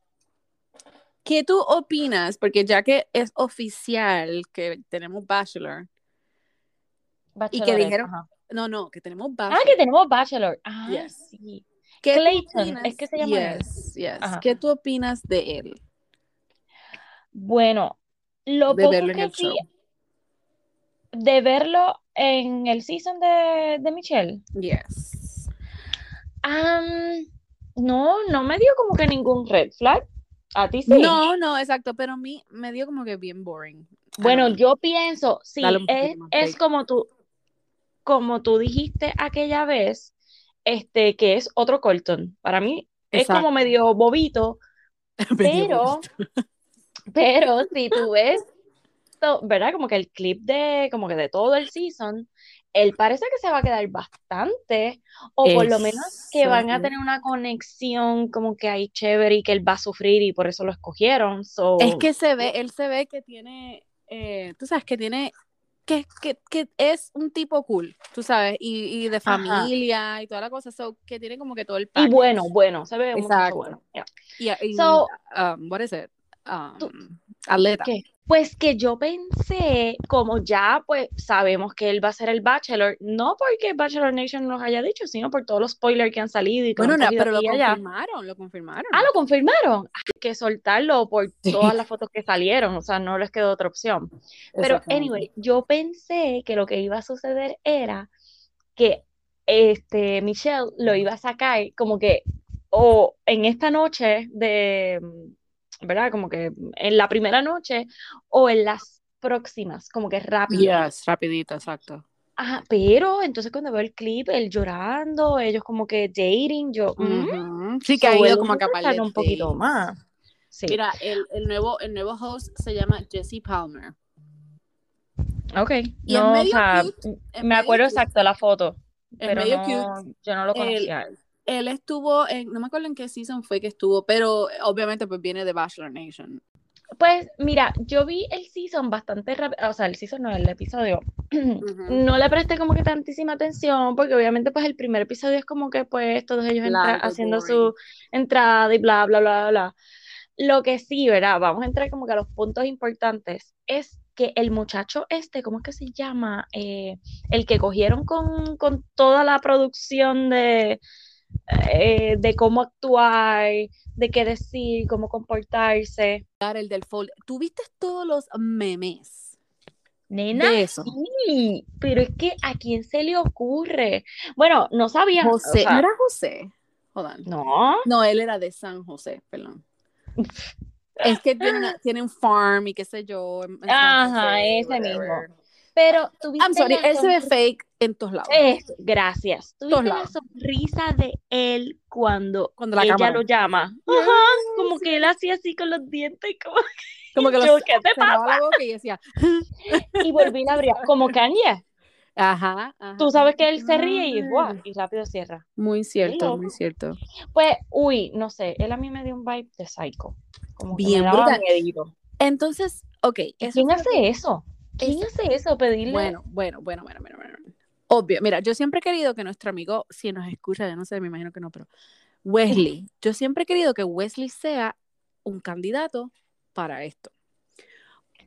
¿Qué tú opinas? Porque ya que es oficial que tenemos Bachelor, Bachelorette, dijeron- ajá. no, no, que tenemos Ah, Bachelor. que tenemos Bachelor. Ah, Yes. sí. ¿Qué tú Clayton, es que se llama. Yes, yes. ¿Qué tú opinas de él? Bueno, lo De poco verlo en que el sí, show. de verlo en el season de, de Michelle. Yes. Am, no, no me dio como que ningún red flag. A ti sí. No, no, exacto, pero a mí me dio como que bien boring. Bueno, know. yo pienso, sí, es, es como tú, como tú dijiste aquella vez, este, que es otro Colton. Para mí es como medio bobito, Medio pero, bonito. Pero si tú ves, to- ¿verdad? Como que el clip de, como que de todo el season, él parece que se va a quedar bastante, o por lo menos que van a tener una conexión como que ahí chévere y que él va a sufrir y por eso lo escogieron. So, Es que se ve, él se ve que tiene, eh, tú sabes, que tiene, que, que, que es un tipo cool, tú sabes, y, y de Ajá. familia y toda la cosa, so, que tiene como que todo el y package. bueno, bueno, se ve mucho Exacto. bueno. ya. Y, y, So- um, what is it? Um, atleta. ¿Qué? Pues que yo pensé, como ya pues sabemos que él va a ser el Bachelor, no porque Bachelor Nation nos haya dicho, sino por todos los spoilers que han salido y que Bueno, han no, pero lo allá. confirmaron, lo confirmaron. Ah, lo confirmaron. Hay que soltarlo por Sí. todas las fotos que salieron, o sea, no les quedó otra opción. Pero, anyway, yo pensé que lo que iba a suceder era que este Michelle lo iba a sacar como que o en esta noche de, ¿verdad? Como que en la primera noche o en las próximas, como que rápido. Yes, rapidito, exacto. Ajá, pero entonces cuando veo el clip, él llorando, ellos como que dating, yo, mm. Sí, que ha ido como a sacar un poquito más. Sí. Mira, el, el nuevo, el nuevo host se llama Jesse Palmer. Ok, Y no, o sea, cute, me medio acuerdo cute. exacto de la foto, pero medio no, cute. yo no lo El- conocía. a él. Estuvo en, no me acuerdo en qué season fue que estuvo, pero obviamente pues viene de Bachelor Nation. Pues mira, yo vi el season bastante rápido, o sea, el season no, el episodio. Ujú. No le presté como que tantísima atención, porque obviamente pues el primer episodio es como que pues todos ellos entra- Largo, haciendo boring. su entrada y bla, bla, bla, bla, bla. Lo que sí, ¿verdad? Vamos a entrar como que a los puntos importantes. Es que el muchacho este, ¿cómo es que se llama? Eh, el que cogieron con, con toda la producción de, eh, de cómo actuar, de qué decir, cómo comportarse. El del fold. ¿Tú viste todos los memes Nena, de eso? sí, pero es que ¿a quién se le ocurre? Bueno, no sabía, o José, sea, ¿no era José? No, No, él era de San José, perdón. Es que tiene, una, tiene un farm y qué sé yo. Ajá, José, ese whatever. mismo. Pero tuviste I'm sorry, él se ve fake en todos lados. Eso, gracias. Tuviste la lados. sonrisa de él cuando, Cuando la ella cámara. lo llama. Ajá, como que él hacía así con los dientes y como Como que Yo, los, ¿qué te boca y decía, y volví a abrir, como Kanye. ajá, ajá. Tú sabes que él se ríe y Ah. ¡guau! y rápido cierra. Muy cierto, muy cierto. Pues, uy, no sé, él a mí me dio un vibe de psycho. Como que Bien brutal. Entonces, ok. eso ¿Quién hace que- eso? ¿Quién Eso- hace eso? Pedirle. Bueno, bueno, bueno, bueno, bueno, bueno. Obvio, mira, yo siempre he querido que nuestro amigo, si nos escucha, yo no sé, me imagino que no, pero Wesley, yo siempre he querido que Wesley sea un candidato para esto.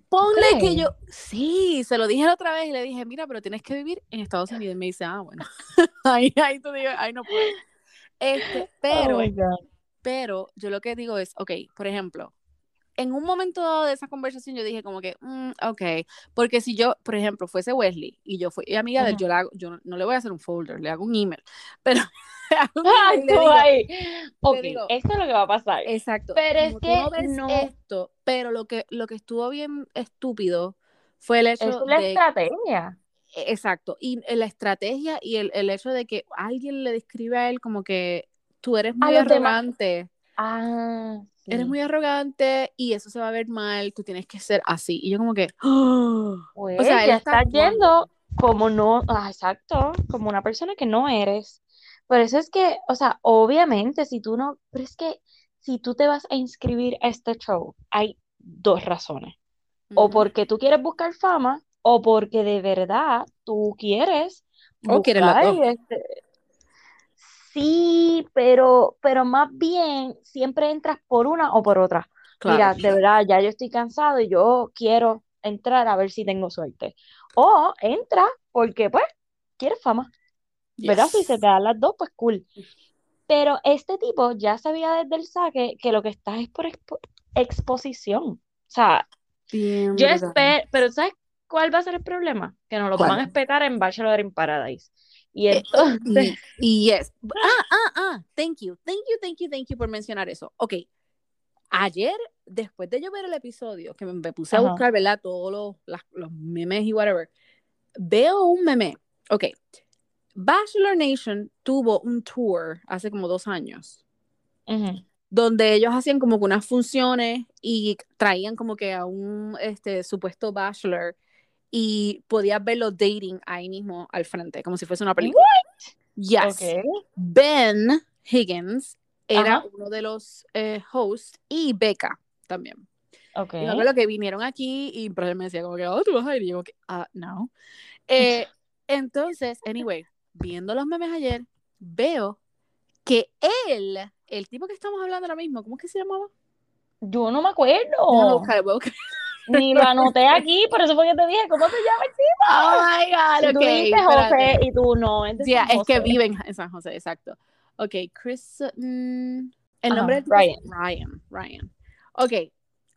Ponle que yo, sí, se lo dije la otra vez y le dije, mira, pero tienes que vivir en Estados Unidos. Y me dice, ah, bueno, ahí, ahí tú digo, ahí no puedo. Este, pero, Oh God. pero yo lo que digo es, ok, por ejemplo, en un momento dado de esa conversación yo dije como que, mm, ok, porque si yo, por ejemplo, fuese Wesley y yo fui amiga de él, yo, le hago, yo no, le voy a hacer un folder, le hago un email, pero le tú digo, ahí. Ok, digo- esto es lo que va a pasar. exacto, Pero es que no ves no- esto, pero lo que, lo que estuvo bien estúpido fue el hecho es la de estrategia. Exacto, y la estrategia y el, el hecho de que alguien le describe a él como que tú eres muy arrogante, Ah. Eres muy arrogante y eso se va a ver mal, tú tienes que ser así. Y yo como que, ¡oh! O sea, ya está estás yendo como no, ah, exacto, como una persona que no eres. Por eso es que, o sea, obviamente, si tú no, pero es que si tú te vas a inscribir a este show, hay dos razones. O porque tú quieres buscar fama, o porque de verdad tú quieres O quieres este, Sí, pero, pero más bien siempre entras por una o por otra. Claro. Mira, de verdad, ya yo estoy cansado y yo quiero entrar a ver si tengo suerte. O entra porque, pues, quieres fama. ¿Verdad? Si se te dan las dos, pues cool. Pero este tipo ya sabía desde el saque que lo que estás es por expo- exposición. O sea, Bien yo espero, pero ¿sabes cuál va a ser el problema? Que nos lo ¿Cuál? van a espetar en Bachelor in Paradise. Y Eh, entonces, Y, y yes. Ah, ah, ah. Thank you. Thank you, thank you, thank you por mencionar eso. Ok. Ayer, después de yo ver el episodio, que me, me puse a buscar, ¿verdad? Todos los, las- los memes y whatever. Veo un meme. Ok. Bachelor Nation tuvo un tour hace como dos años. donde ellos hacían como que unas funciones y traían como que a un este, supuesto bachelor y podías verlo dating ahí mismo al frente, como si fuese una película. Yes. Ben Higgins era Ajá. uno de los eh, hosts y Becca también. Ok. Y me acuerdo que vinieron aquí y él me decía como que, oh, tú vas a ir. Y yo ah, no. Eh, entonces, anyway, viendo los memes ayer, veo que él, el tipo que estamos hablando ahora mismo, ¿cómo es que se llamaba? Yo no me acuerdo. buscar, voy a buscar. Ni lo anoté aquí, por eso fue que te dije, ¿cómo se llama el tipo? Oh my God, Y tú ok, dijiste espérate. José y tú no, Sí, San es que vive en San José, exacto. Ok, Chris, mm, el nombre tipo es Ryan, Ryan. Ok,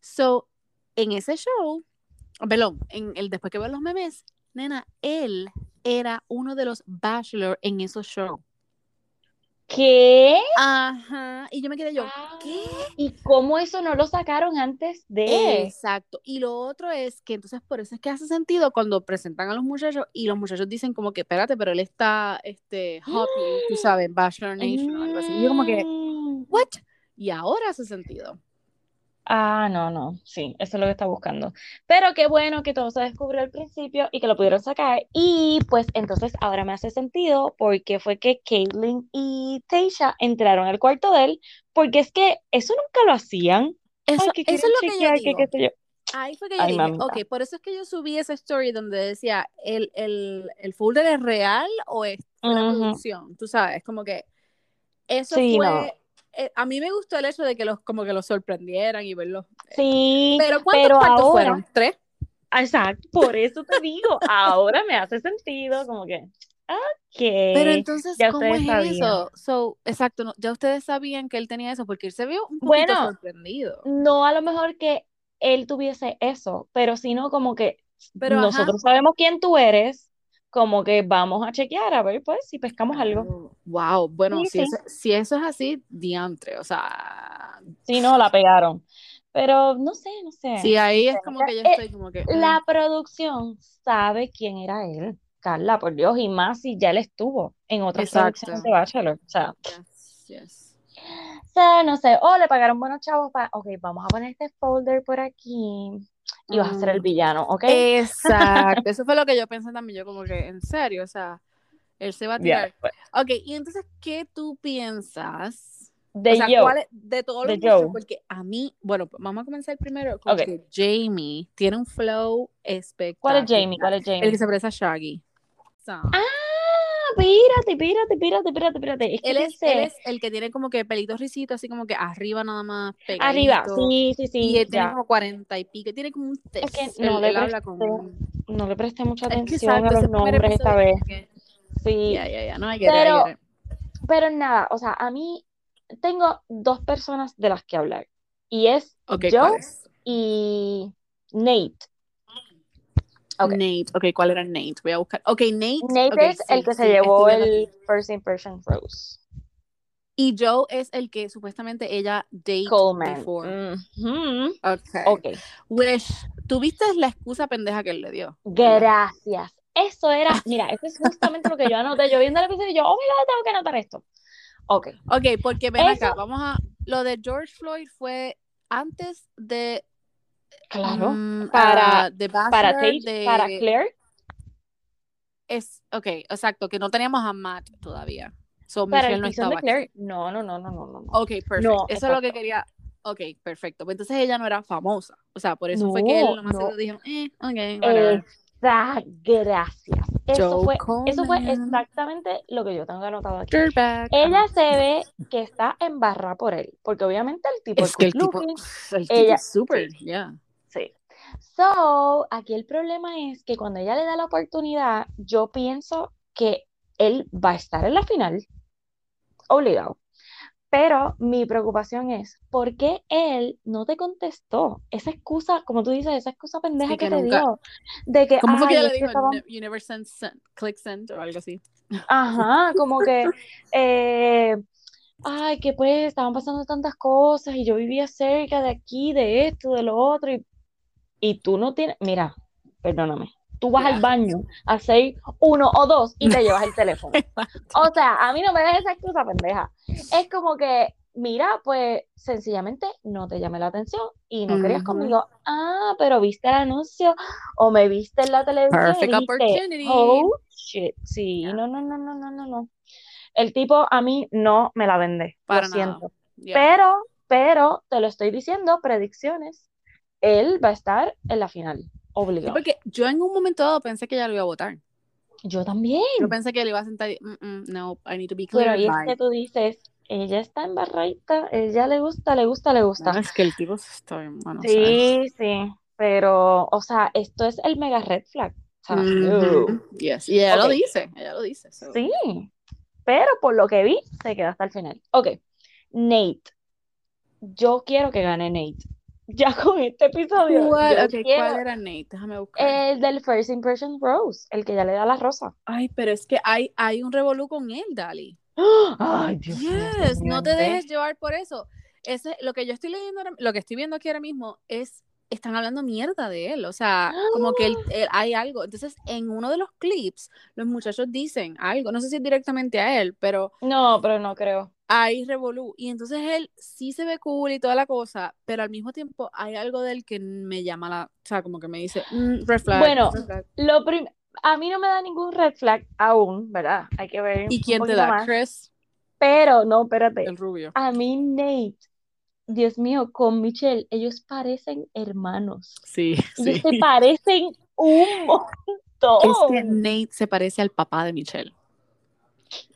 so, en ese show, perdón, en el, después que veo los memes, nena, él era uno de los bachelor en esos shows. ¿Qué? Ajá, y yo me quedé yo, ¿qué? Ah, ¿Y cómo eso no lo sacaron antes de? Exacto. Y lo otro es que entonces por eso es que hace sentido cuando presentan a los muchachos y los muchachos dicen como que espérate, pero él está este happy, tú sabes, Bachelor Nation o algo así. Y yo como que, Mm. ¿what? Y ahora hace sentido. Ah, no, no, sí, eso es lo que está buscando. Pero qué bueno que todo se descubrió al principio y que lo pudieron sacar. Y pues entonces ahora me hace sentido porque fue que Caitlyn y Tasha entraron al cuarto de él, porque es que eso nunca lo hacían. Eso, Ay, que eso es lo que yo chequear, que digo. qué sé yo. Ahí fue que yo Ay, dije, ok, por eso es que yo subí esa story donde decía, ¿el, el, el folder es real o es fue la Ujú. producción? Tú sabes, como que eso Sí, fue... no. Eh, a mí me gustó el hecho de que los como que los sorprendieran y verlos. Sí, Pero ¿cuántos pero cuartos ahora- fueron? ¿Tres? exacto, por eso te digo, ahora me hace sentido, como que, ok. Pero entonces, ya ¿cómo ustedes es sabían. eso? So, exacto, no, ya ustedes sabían que él tenía eso porque él se vio un poquito Bueno, sorprendido. no a lo mejor que él tuviese eso, pero sino como que Pero, ajá. nosotros sabemos quién tú eres, como que vamos a chequear a ver pues si pescamos algo. Wow, bueno, Sí, si, sí. Eso, si eso es así, diantre, o sea, Si no, la pegaron. Pero no sé, no sé. sí, ahí es como que yo Eh, estoy como que... mm, La producción sabe quién era él, Carla, por Dios, y más si ya él estuvo en otras producciones de Bachelor. O sea, yes, yes. o sea, no sé, o le pagaron buenos chavos para, ok, vamos a poner este folder por aquí y vas a ser el Mm. villano, ¿ok? Exacto, eso fue lo que yo pensé también, yo como que, en serio, o sea, él se va a tirar. pues, Ok, y entonces, ¿qué tú piensas? de o sea, Joe. ¿cuál es- de todos de los. Porque a mí, bueno, pues vamos a comenzar primero con Ok. que Jamie tiene un flow ¿Cuál espectacular. es Jamie? ¿Cuál es El que Jamie? se parece a Shaggy. So, Ah, espérate, espérate, espérate, espérate, espérate. Es que él, es, él es el que tiene como que pelitos risitos, así como que arriba nada más pegadito. arriba, sí, sí, Y sí, él tiene como 40 y pico. Tiene como un test. Es que él, no le él habla con. no le presté mucha Es que atención exacto, a los nombres esta vez. que. Sí, Ya, ya, ya. No hay que pero, pero nada, o sea, a mí tengo dos personas de las que hablar. Y es Ok, Joe ¿cuál es? y Nate. Nate. Ok, ¿cuál era Nate? Voy a buscar. Ok, Nate. Nate ok, es el sí, que se llevó el. First Impression Rose. Y Joe es el que supuestamente ella date Coleman. before. Ujú. Ok. Ok, Wish, ¿tuviste la excusa pendeja que él le dio? Gracias. Eso era, mira, eso es justamente lo que yo anoté. Yo viendo el episodio y yo, oh God, tengo que anotar esto. Ok, Ok, porque ven Eso- acá, vamos a. Lo de George Floyd fue antes de. Claro. mm, Para- ah, Bachelor, Para Tate, de- para Claire, Es, ok, exacto, que no teníamos a Matt todavía. So, para Michelle el no estaba de Claire. aquí. No, no, no, no, no, no. Ok, perfecto. No, eso es lo que quería. Ok, perfecto. Pues entonces ella no era famosa. O sea, por eso fue que él nomás no. dijo, eh, ok, whatever. Gracias. Eso fue, eso fue exactamente lo que yo tengo anotado aquí. Dirtbag. Ella se ve que está en barra por él, porque obviamente el tipo Es que el tipo, looking, el tipo ella- es súper, yeah. Sí. So, aquí el problema es que cuando ella le da la oportunidad, yo pienso que él va a estar en la final, obligado. Pero mi preocupación es, ¿por qué él no te contestó? Esa excusa, como tú dices, esa excusa pendeja Sí, que, que te dio, de que, ¿Cómo fue que ella le dijo? estaba- You never send, send- click send o algo así. Ajá, como que, eh, ay, que pues estaban pasando tantas cosas y yo vivía cerca de aquí, de esto, de lo otro, y, y tú no tienes, mira, perdóname, tú vas al baño a hacer uno o dos y te llevas el teléfono. O sea, a mí no me des esa excusa, pendeja. Es como que, mira, pues sencillamente no te llamé la atención y no querías conmigo. Ah, pero viste el anuncio o me viste en la televisión y Perfect dijiste, opportunity. oh, shit. Sí, Yeah. no, no, no, no, no, no, no. El tipo a mí no me la vende, Para lo nada. siento. Yeah. Pero, pero, te lo estoy diciendo, predicciones. Él va a estar en la final, Sí, obligado. porque yo en un momento dado pensé que ella lo iba a votar. Yo también. Yo pensé que le iba a sentar y, "Mm, mm, no, I need to be clear. Pero y es bye". que tú dices, ella está embarradita, ella le gusta, le gusta, le gusta. Bueno, es que el tipo está bien, bueno, ¿sabes? Sí, sí, pero, o sea, esto es el mega red flag. No. Ujú. Yes. Y ella Ok. lo dice, ella lo dice. so. Sí, pero por lo que vi, se queda hasta el final. Ok, Nate. Yo quiero que gane Nate. Ya con este episodio, ¿Cuál, yo ok, quiero ¿cuál era Nate? Déjame buscar. el del First Impression Rose, el que ya le da la rosa. Ay, pero es que hay, hay un revolú con él, Dali. Ay, Dios mío, Yes, no te dejes llevar por eso. Ese, lo que yo estoy leyendo, lo que estoy viendo aquí ahora mismo es, están hablando mierda de él, o sea, como que él- él- hay algo. Entonces, en uno de los clips, los muchachos dicen algo, no sé si es directamente a él, pero No, pero no creo. Hay revolú. Y entonces él sí se ve cool y toda la cosa, pero al mismo tiempo hay algo de él que me llama la, o sea, como que me dice, mm, red flag, Bueno, red flag. Lo prim- a mí no me da ningún red flag aún, ¿verdad? Hay que ver ¿Y quién te da? más. Chris, Pero, no, espérate. el rubio. A mí Nate Dios mío, con Michelle, ellos parecen hermanos. Sí, Ellos sí. se parecen un Es montón. que Nate se parece al papá de Michelle.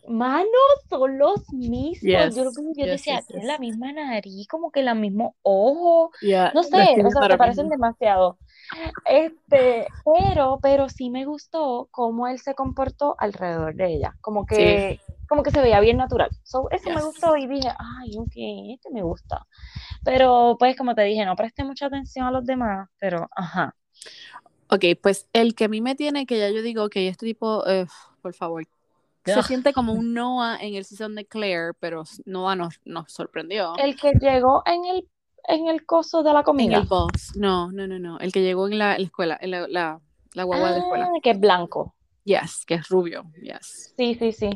Mano, son los mismos. Yes, Yo, lo que- yo yes, decía, yes, tienen yes. la misma nariz, como que el mismo ojo. Yeah, No sé, o sea, se parecen demasiado. Este, pero, pero sí me gustó cómo él se comportó alrededor de ella. Como que, como que se veía bien natural. So, eso me gustó y dije, ay, ok, este me gusta. Pero, pues, como te dije, no presté mucha atención a los demás, pero, ajá. Ok, pues el que a mí me tiene, que ya yo digo, ok, este tipo, eh, por favor, se Ugh. siente como un Noah en el season de Claire, pero Noah nos, nos sorprendió. El que llegó en el, en el coso de la En comida. el bus. No, no, no, no. El que llegó en la, en la escuela, en la, la, la guagua de la escuela. Ah, que es blanco. Yes, que es rubio. Yes. Sí, sí, sí.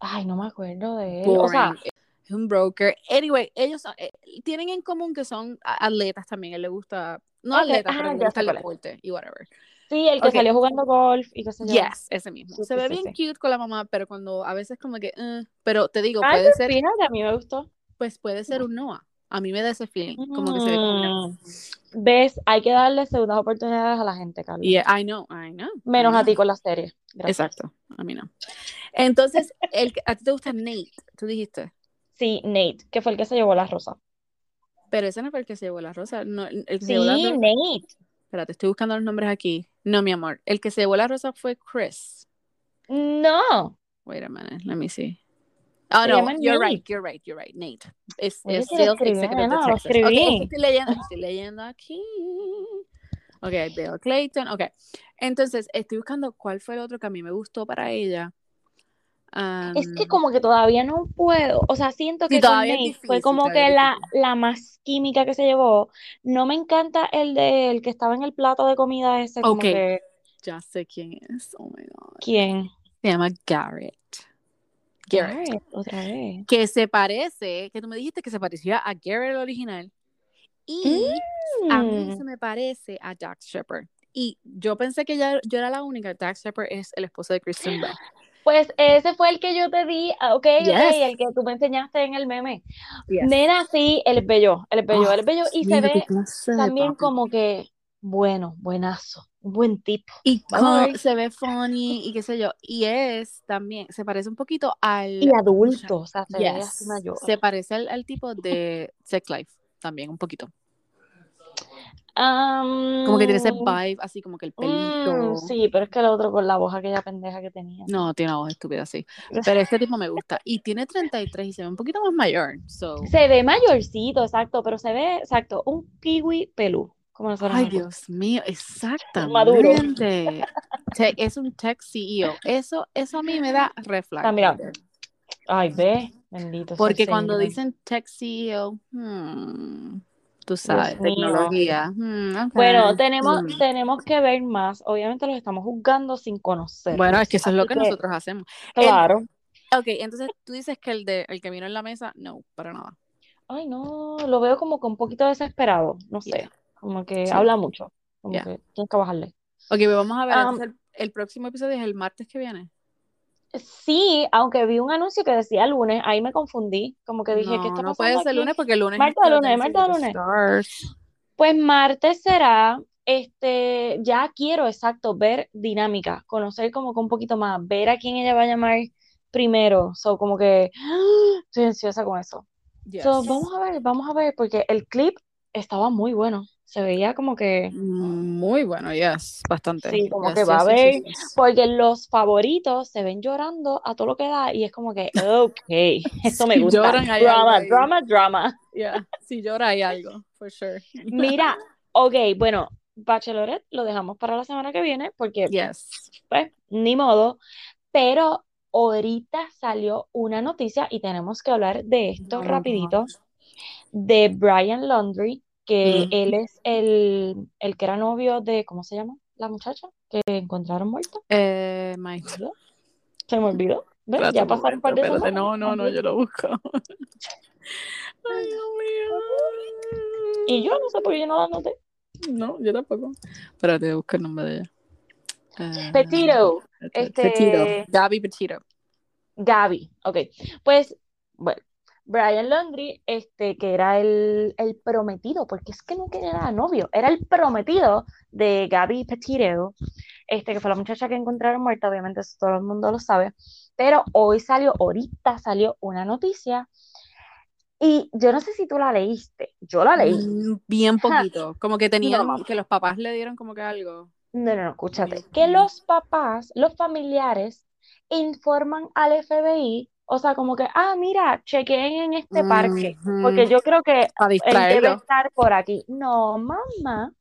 Ay, no me acuerdo de él. O sea, Boring. Es un broker. Anyway, ellos son- eh, tienen en común que son atletas también. A él le gusta, no Ok, atletas, ah, pero le ya gusta el deporte y whatever. Sí, el que Ok. salió jugando golf y qué sé yo. Yes, ese mismo. Sí, Se sí, ve sí, bien sí. cute con la mamá, pero cuando a veces como que, eh, pero te digo, Ay, puede ser, fíjate, a mí me gustó. pues puede ser un Noah. A mí me da ese feeling, como que se ve como un Noah. Mm, ¿Ves? Hay que darle segundas oportunidades a la gente, Carlos. Y I know, I know. I Menos a ti con la serie. Gracias. Exacto, a mí no. Entonces, el, que- a ti te gusta Nate, tú dijiste. Sí, Nate, que fue el que se llevó la rosa. Pero ese no fue el que se llevó la rosa. No, el que se llevó la Sí, rosa. Nate. Espérate, estoy buscando los nombres aquí. No, mi amor. El que se llevó la rosa fue Chris. No. Wait a minute, let me see. Oh, no, you're Nate. right, you're right, you're right. Nate. Es, es que lo Sales escribí, Executive de nena, lo Texas. Ok, es que escribí. estoy leyendo, estoy leyendo aquí. Ok, Bill Clayton. Ok. Entonces, estoy buscando cuál fue el otro que a mí me gustó para ella. Es que como que todavía no puedo, o sea, siento Sí, que con todavía es Nate difícil, fue como que la, la más química que se llevó. No me encanta el de el que estaba en el plato de comida ese, como Ok. que, Ya sé quién es. Oh my God. ¿quién? Se llama Garrett. Garrett. Garrett, otra vez. Que se parece, que tú me dijiste que se parecía a Garrett el original. Y a mí Mm. se me parece a Dax Shepard. Y yo pensé que ya, yo era la única. Dax Shepard es el esposo de Kristen Bell. Pues ese fue el que yo te di, ah, ok, Yes. el que tú me enseñaste en el meme. Yes. Nena, sí, es bello, es bello, Oh, es bello y se ve también como que bueno, buenazo, un buen tipo. Y con- se ve funny y qué sé yo. Y es también, se parece un poquito al. Y adulto, o sea, se ve Yes. así mayor. Se parece al, al tipo de Sex Life también, un poquito. Como que tiene ese vibe, así como que el pelito. mm, sí, pero es que el otro con la voz aquella pendeja que tenía. No, tiene una voz estúpida así. Pero este tipo me gusta. Y tiene 33 y se ve un poquito más mayor. So. Se ve mayorcito, exacto, pero se ve, exacto, un kiwi pelú, como nosotros Ay. Dios mío, Maduro. exactamente. Te- es un tech CEO. Eso, eso a mí me da flag. Ah, mira, Ay, ve, bendito Porque cuando Señor. dicen tech CEO, hmm, tú sabes, tecnología. hmm, ok, Bueno, tenemos, hmm. tenemos que ver más. Obviamente los estamos juzgando sin conocer. Bueno, es que eso es lo que nosotros hacemos. Claro. Ok, entonces tú dices que el de el que vino en la mesa, no, para nada. Ay, no, lo veo como que un poquito desesperado. No sé, Yeah. como que Sí. habla mucho. Como Yeah. que tienes que bajarle. Ok, pues vamos a ver. Um, el, el próximo episodio es el martes que viene. Sí, aunque vi un anuncio que decía lunes, ahí me confundí. Como que dije, ¿qué no, está no pasando puede ser aquí? lunes porque el lunes Martes lunes, martes lunes. Stars. Pues martes será, este, ya quiero, exacto, ver dinámica, conocer como que un poquito más, ver a quién ella va a llamar primero. So, como que estoy ansiosa con eso. Yes. So, vamos a ver, vamos a ver, porque el clip estaba muy bueno. Se veía como que, Muy bueno, yes, bastante. Sí, como Yes, que va a yes, yes. porque los favoritos se ven llorando a todo lo que da y es como que, ok, eso me gusta. lloran, hay Drama, algo drama, drama. Yeah, si llora hay algo, for sure. Mira, ok, bueno, Bachelorette lo dejamos para la semana que viene porque, Yes. pues, ni modo, pero ahorita salió una noticia y tenemos que hablar de esto Oh rapidito, de Brian Laundrie, que Mm. él es el, el que era novio de, ¿cómo se llama? La muchacha que encontraron muerta. Eh, Mike. Se me olvidó. ¿Ves? Espérate Ya pasaron un par de espérate. No, no, no, yo lo busco. Ay, Dios mío. Y yo no sé por qué yo no la noté. No, yo tampoco. Espérate, busco el nombre de ella. Eh, Petito, este- Petito. Gaby Petito. Gaby, ok. Pues, bueno, Brian Laundrie, este, que era el, el prometido, porque es que no era novio, era el prometido de Gaby Petito, este, que fue la muchacha que encontraron muerta, obviamente eso todo el mundo lo sabe, pero hoy salió, ahorita salió una noticia y yo no sé si tú la leíste, yo la leí. Mm, bien poquito, como que tenían, que los papás le dieron como que algo. No, no, no, escúchate, que los papás, los familiares informan al FBI o sea, como que, ah, mira, chequeen en este parque, porque yo creo que él debe estar por aquí. No, mamá,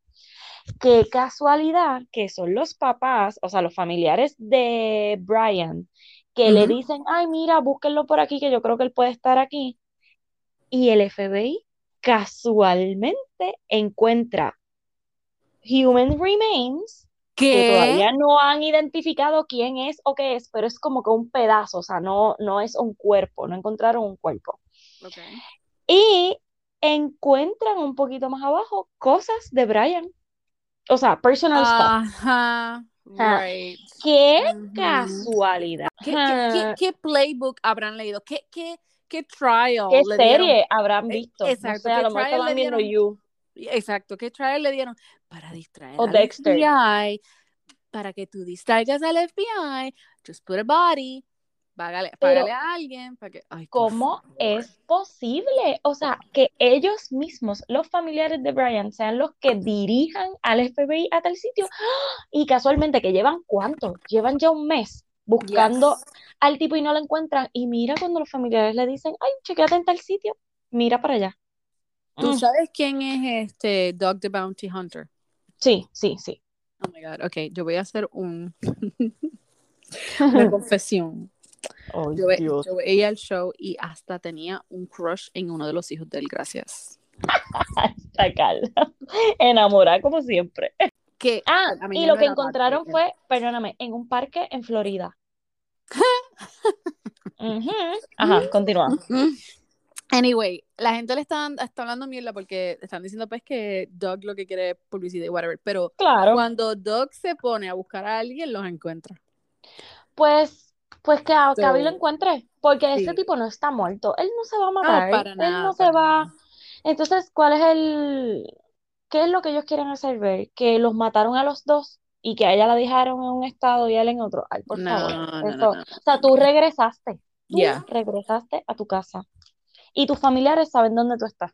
qué casualidad que son los papás, o sea, los familiares de Brian, que le dicen, ay, mira, búsquenlo por aquí, que yo creo que él puede estar aquí. Y el FBI casualmente encuentra Human Remains que todavía no han identificado quién es o qué es, pero es como que un pedazo, o sea, no, no es un cuerpo, no encontraron un cuerpo. Y encuentran un poquito más abajo cosas de Brian. O sea, personal stuff. Right. Qué casualidad. ¿Qué, playbook habrán leído? ¿Qué, qué, qué trial? ¿Qué serie habrán eh, visto? Exacto. a lo mejor le dieron? You. Exacto. ¿Qué trial le dieron? Para distraer Dexter. FBI, para que tú distraigas al FBI, just put a body, págale, a alguien. Para que, ¿Cómo es posible? O sea, que ellos mismos, los familiares de Brian, sean los que dirijan al FBI a tal sitio. Y casualmente, que llevan cuánto? Llevan ya un mes buscando al tipo y no lo encuentran. Y mira cuando los familiares le dicen, ay, chequeate en tal sitio, mira para allá. ¿Tú mm. sabes quién es este Dog the Bounty Hunter? Sí, sí, sí. Oh my God, ok, yo voy a hacer un una confesión. yo, veía el show y hasta tenía un crush en uno de los hijos de él, gracias. Está calma. Enamorada como siempre. Que, ah, y lo que encontraron fue, perdóname, en un parque en Florida. Ajá, continúa. Anyway, la gente le está, está hablando mierda porque están diciendo pues que Doug lo que quiere es publicidad y whatever, pero claro. cuando Doug se pone a buscar a alguien, los encuentra. Pues, pues que a lo encuentre, porque ese tipo no está muerto, él no se va a matar, él no se va. Entonces, ¿cuál es el, qué es lo que ellos quieren hacer ver? Que los mataron a los dos y que a ella la dejaron en un estado y a él en otro. Ay, por favor. o sea, tú regresaste, tú regresaste a tu casa y tus familiares saben dónde tú estás.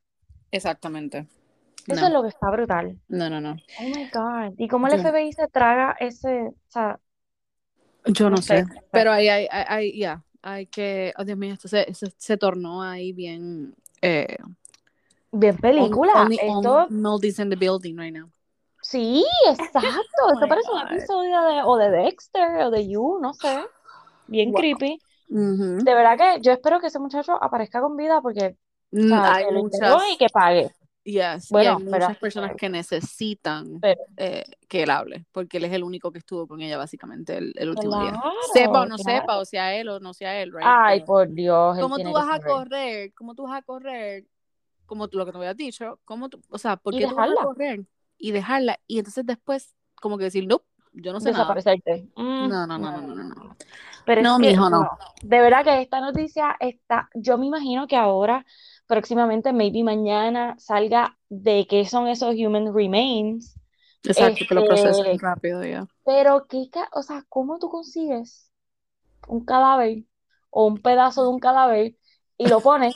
Exactamente. Eso es lo que está brutal. No, no, no. Oh my God. ¿Y cómo el FBI se traga ese, o sea, yo no, sé, pero ahí hay, hay, ya, hay que, oh Dios mío, esto se, se, tornó ahí bien, eh, bien película. Only, esto... in the building right now. Sí, exacto. Oh esto parece un episodio de, o de Dexter o de You, no sé. Bien creepy. De verdad que yo espero que ese muchacho aparezca con vida porque mm, hay muchas... y que pague. Yes, bueno, hay muchas personas que necesitan eh, que él hable, porque él es el último que estuvo con ella básicamente el, último día. Sepa o no sepa, o sea él o no sea él, right? Ay, por Dios. ¿Cómo tú vas a correr? ¿Cómo tú vas a correr? Como tú, lo que te había dicho, ¿cómo tú, o sea, ¿por qué tú vas a correr? Y dejarla, y entonces después, como que decir, no, yo no sé Desaparecerte. Mm, no, no, no, no, no, no. Pero no, mi hijo, no. De verdad que esta noticia está, yo me imagino que ahora, próximamente, maybe mañana, salga de qué son esos human remains. Exacto, que lo procesen este, rápido ya. Pero, ¿qué, o sea, ¿cómo tú consigues un cadáver o un pedazo de un cadáver y lo pones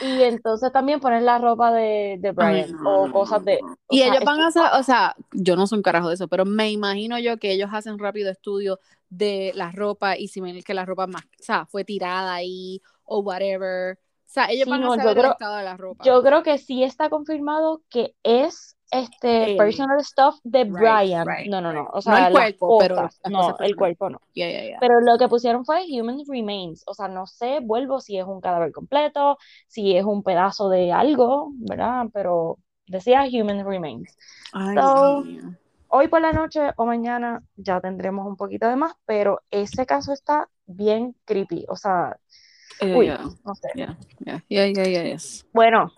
y entonces también pones la ropa de, de Brian o cosas de... Y ellos van a hacer, o sea, yo no soy un carajo de eso, pero me imagino yo que ellos hacen rápido estudio de la ropa y si ven que la ropa más, o sea, fue tirada ahí o whatever. O sea, ellos van a saber el estado de la ropa. Yo creo que sí está confirmado que es este personal stuff de Brian. no, no, no. O sea, no el cuerpo, pero no, el cuerpo no. Pero lo que pusieron fue human remains. O sea, no sé, vuelvo si es un cadáver completo, si es un pedazo de algo, ¿verdad? Pero decía human remains. Ay, hoy por la noche o mañana ya tendremos un poquito de más, pero ese caso está bien creepy. O sea, uy, no sé. Bueno,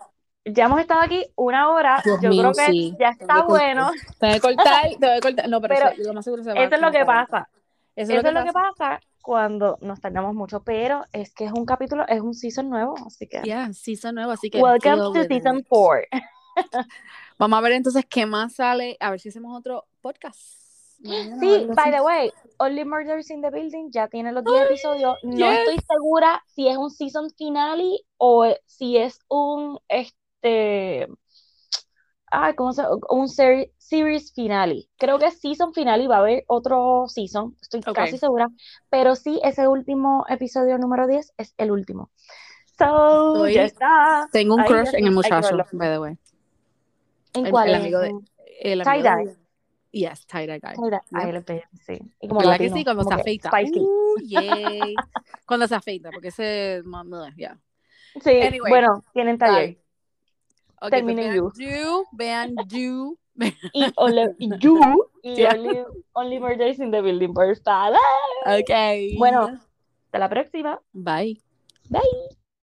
ya hemos estado aquí una hora. yo creo que ya está bueno. Te voy a cortar, te voy a cortar. No, pero, eso, lo más seguro se va eso es lo que pasa. Eso, es lo que, pasa. cuando nos tardamos mucho, pero es que es un capítulo, es un season nuevo, así que. Yeah, season nuevo, así que. Welcome to season it. 4. Vamos a ver entonces qué más sale, a ver si hacemos otro podcast. mañana Sí, by así. the way, Only Murders in the Building ya tiene los 10 Ay, episodios. No yes. estoy segura si es un season finale o si es un este ay, ¿cómo se un ser- series finale. Creo que season finale y va a haber otro season, estoy Ok. casi segura, pero sí ese último episodio número 10 es el último. So, Estoy- ya está. Tengo un crush en el que muchacho, by the way. ¿En el- cuál? el amigo de- El amigo de- Yes, tie-dye guy. Tie-dye. Ay, Yep. sí. Y como ¿Verdad que latino, sí? Cuando se que afeita. Uh. Cuando se afeita, porque ese... ya. Sí, Anyway, bueno, tienen taller. Bye. Ok, Terminen pues You. vean You, vean You. Y You y Yeah. only, only Murders in the Building, por favor. Ok. Bueno, hasta la próxima. Bye. Bye.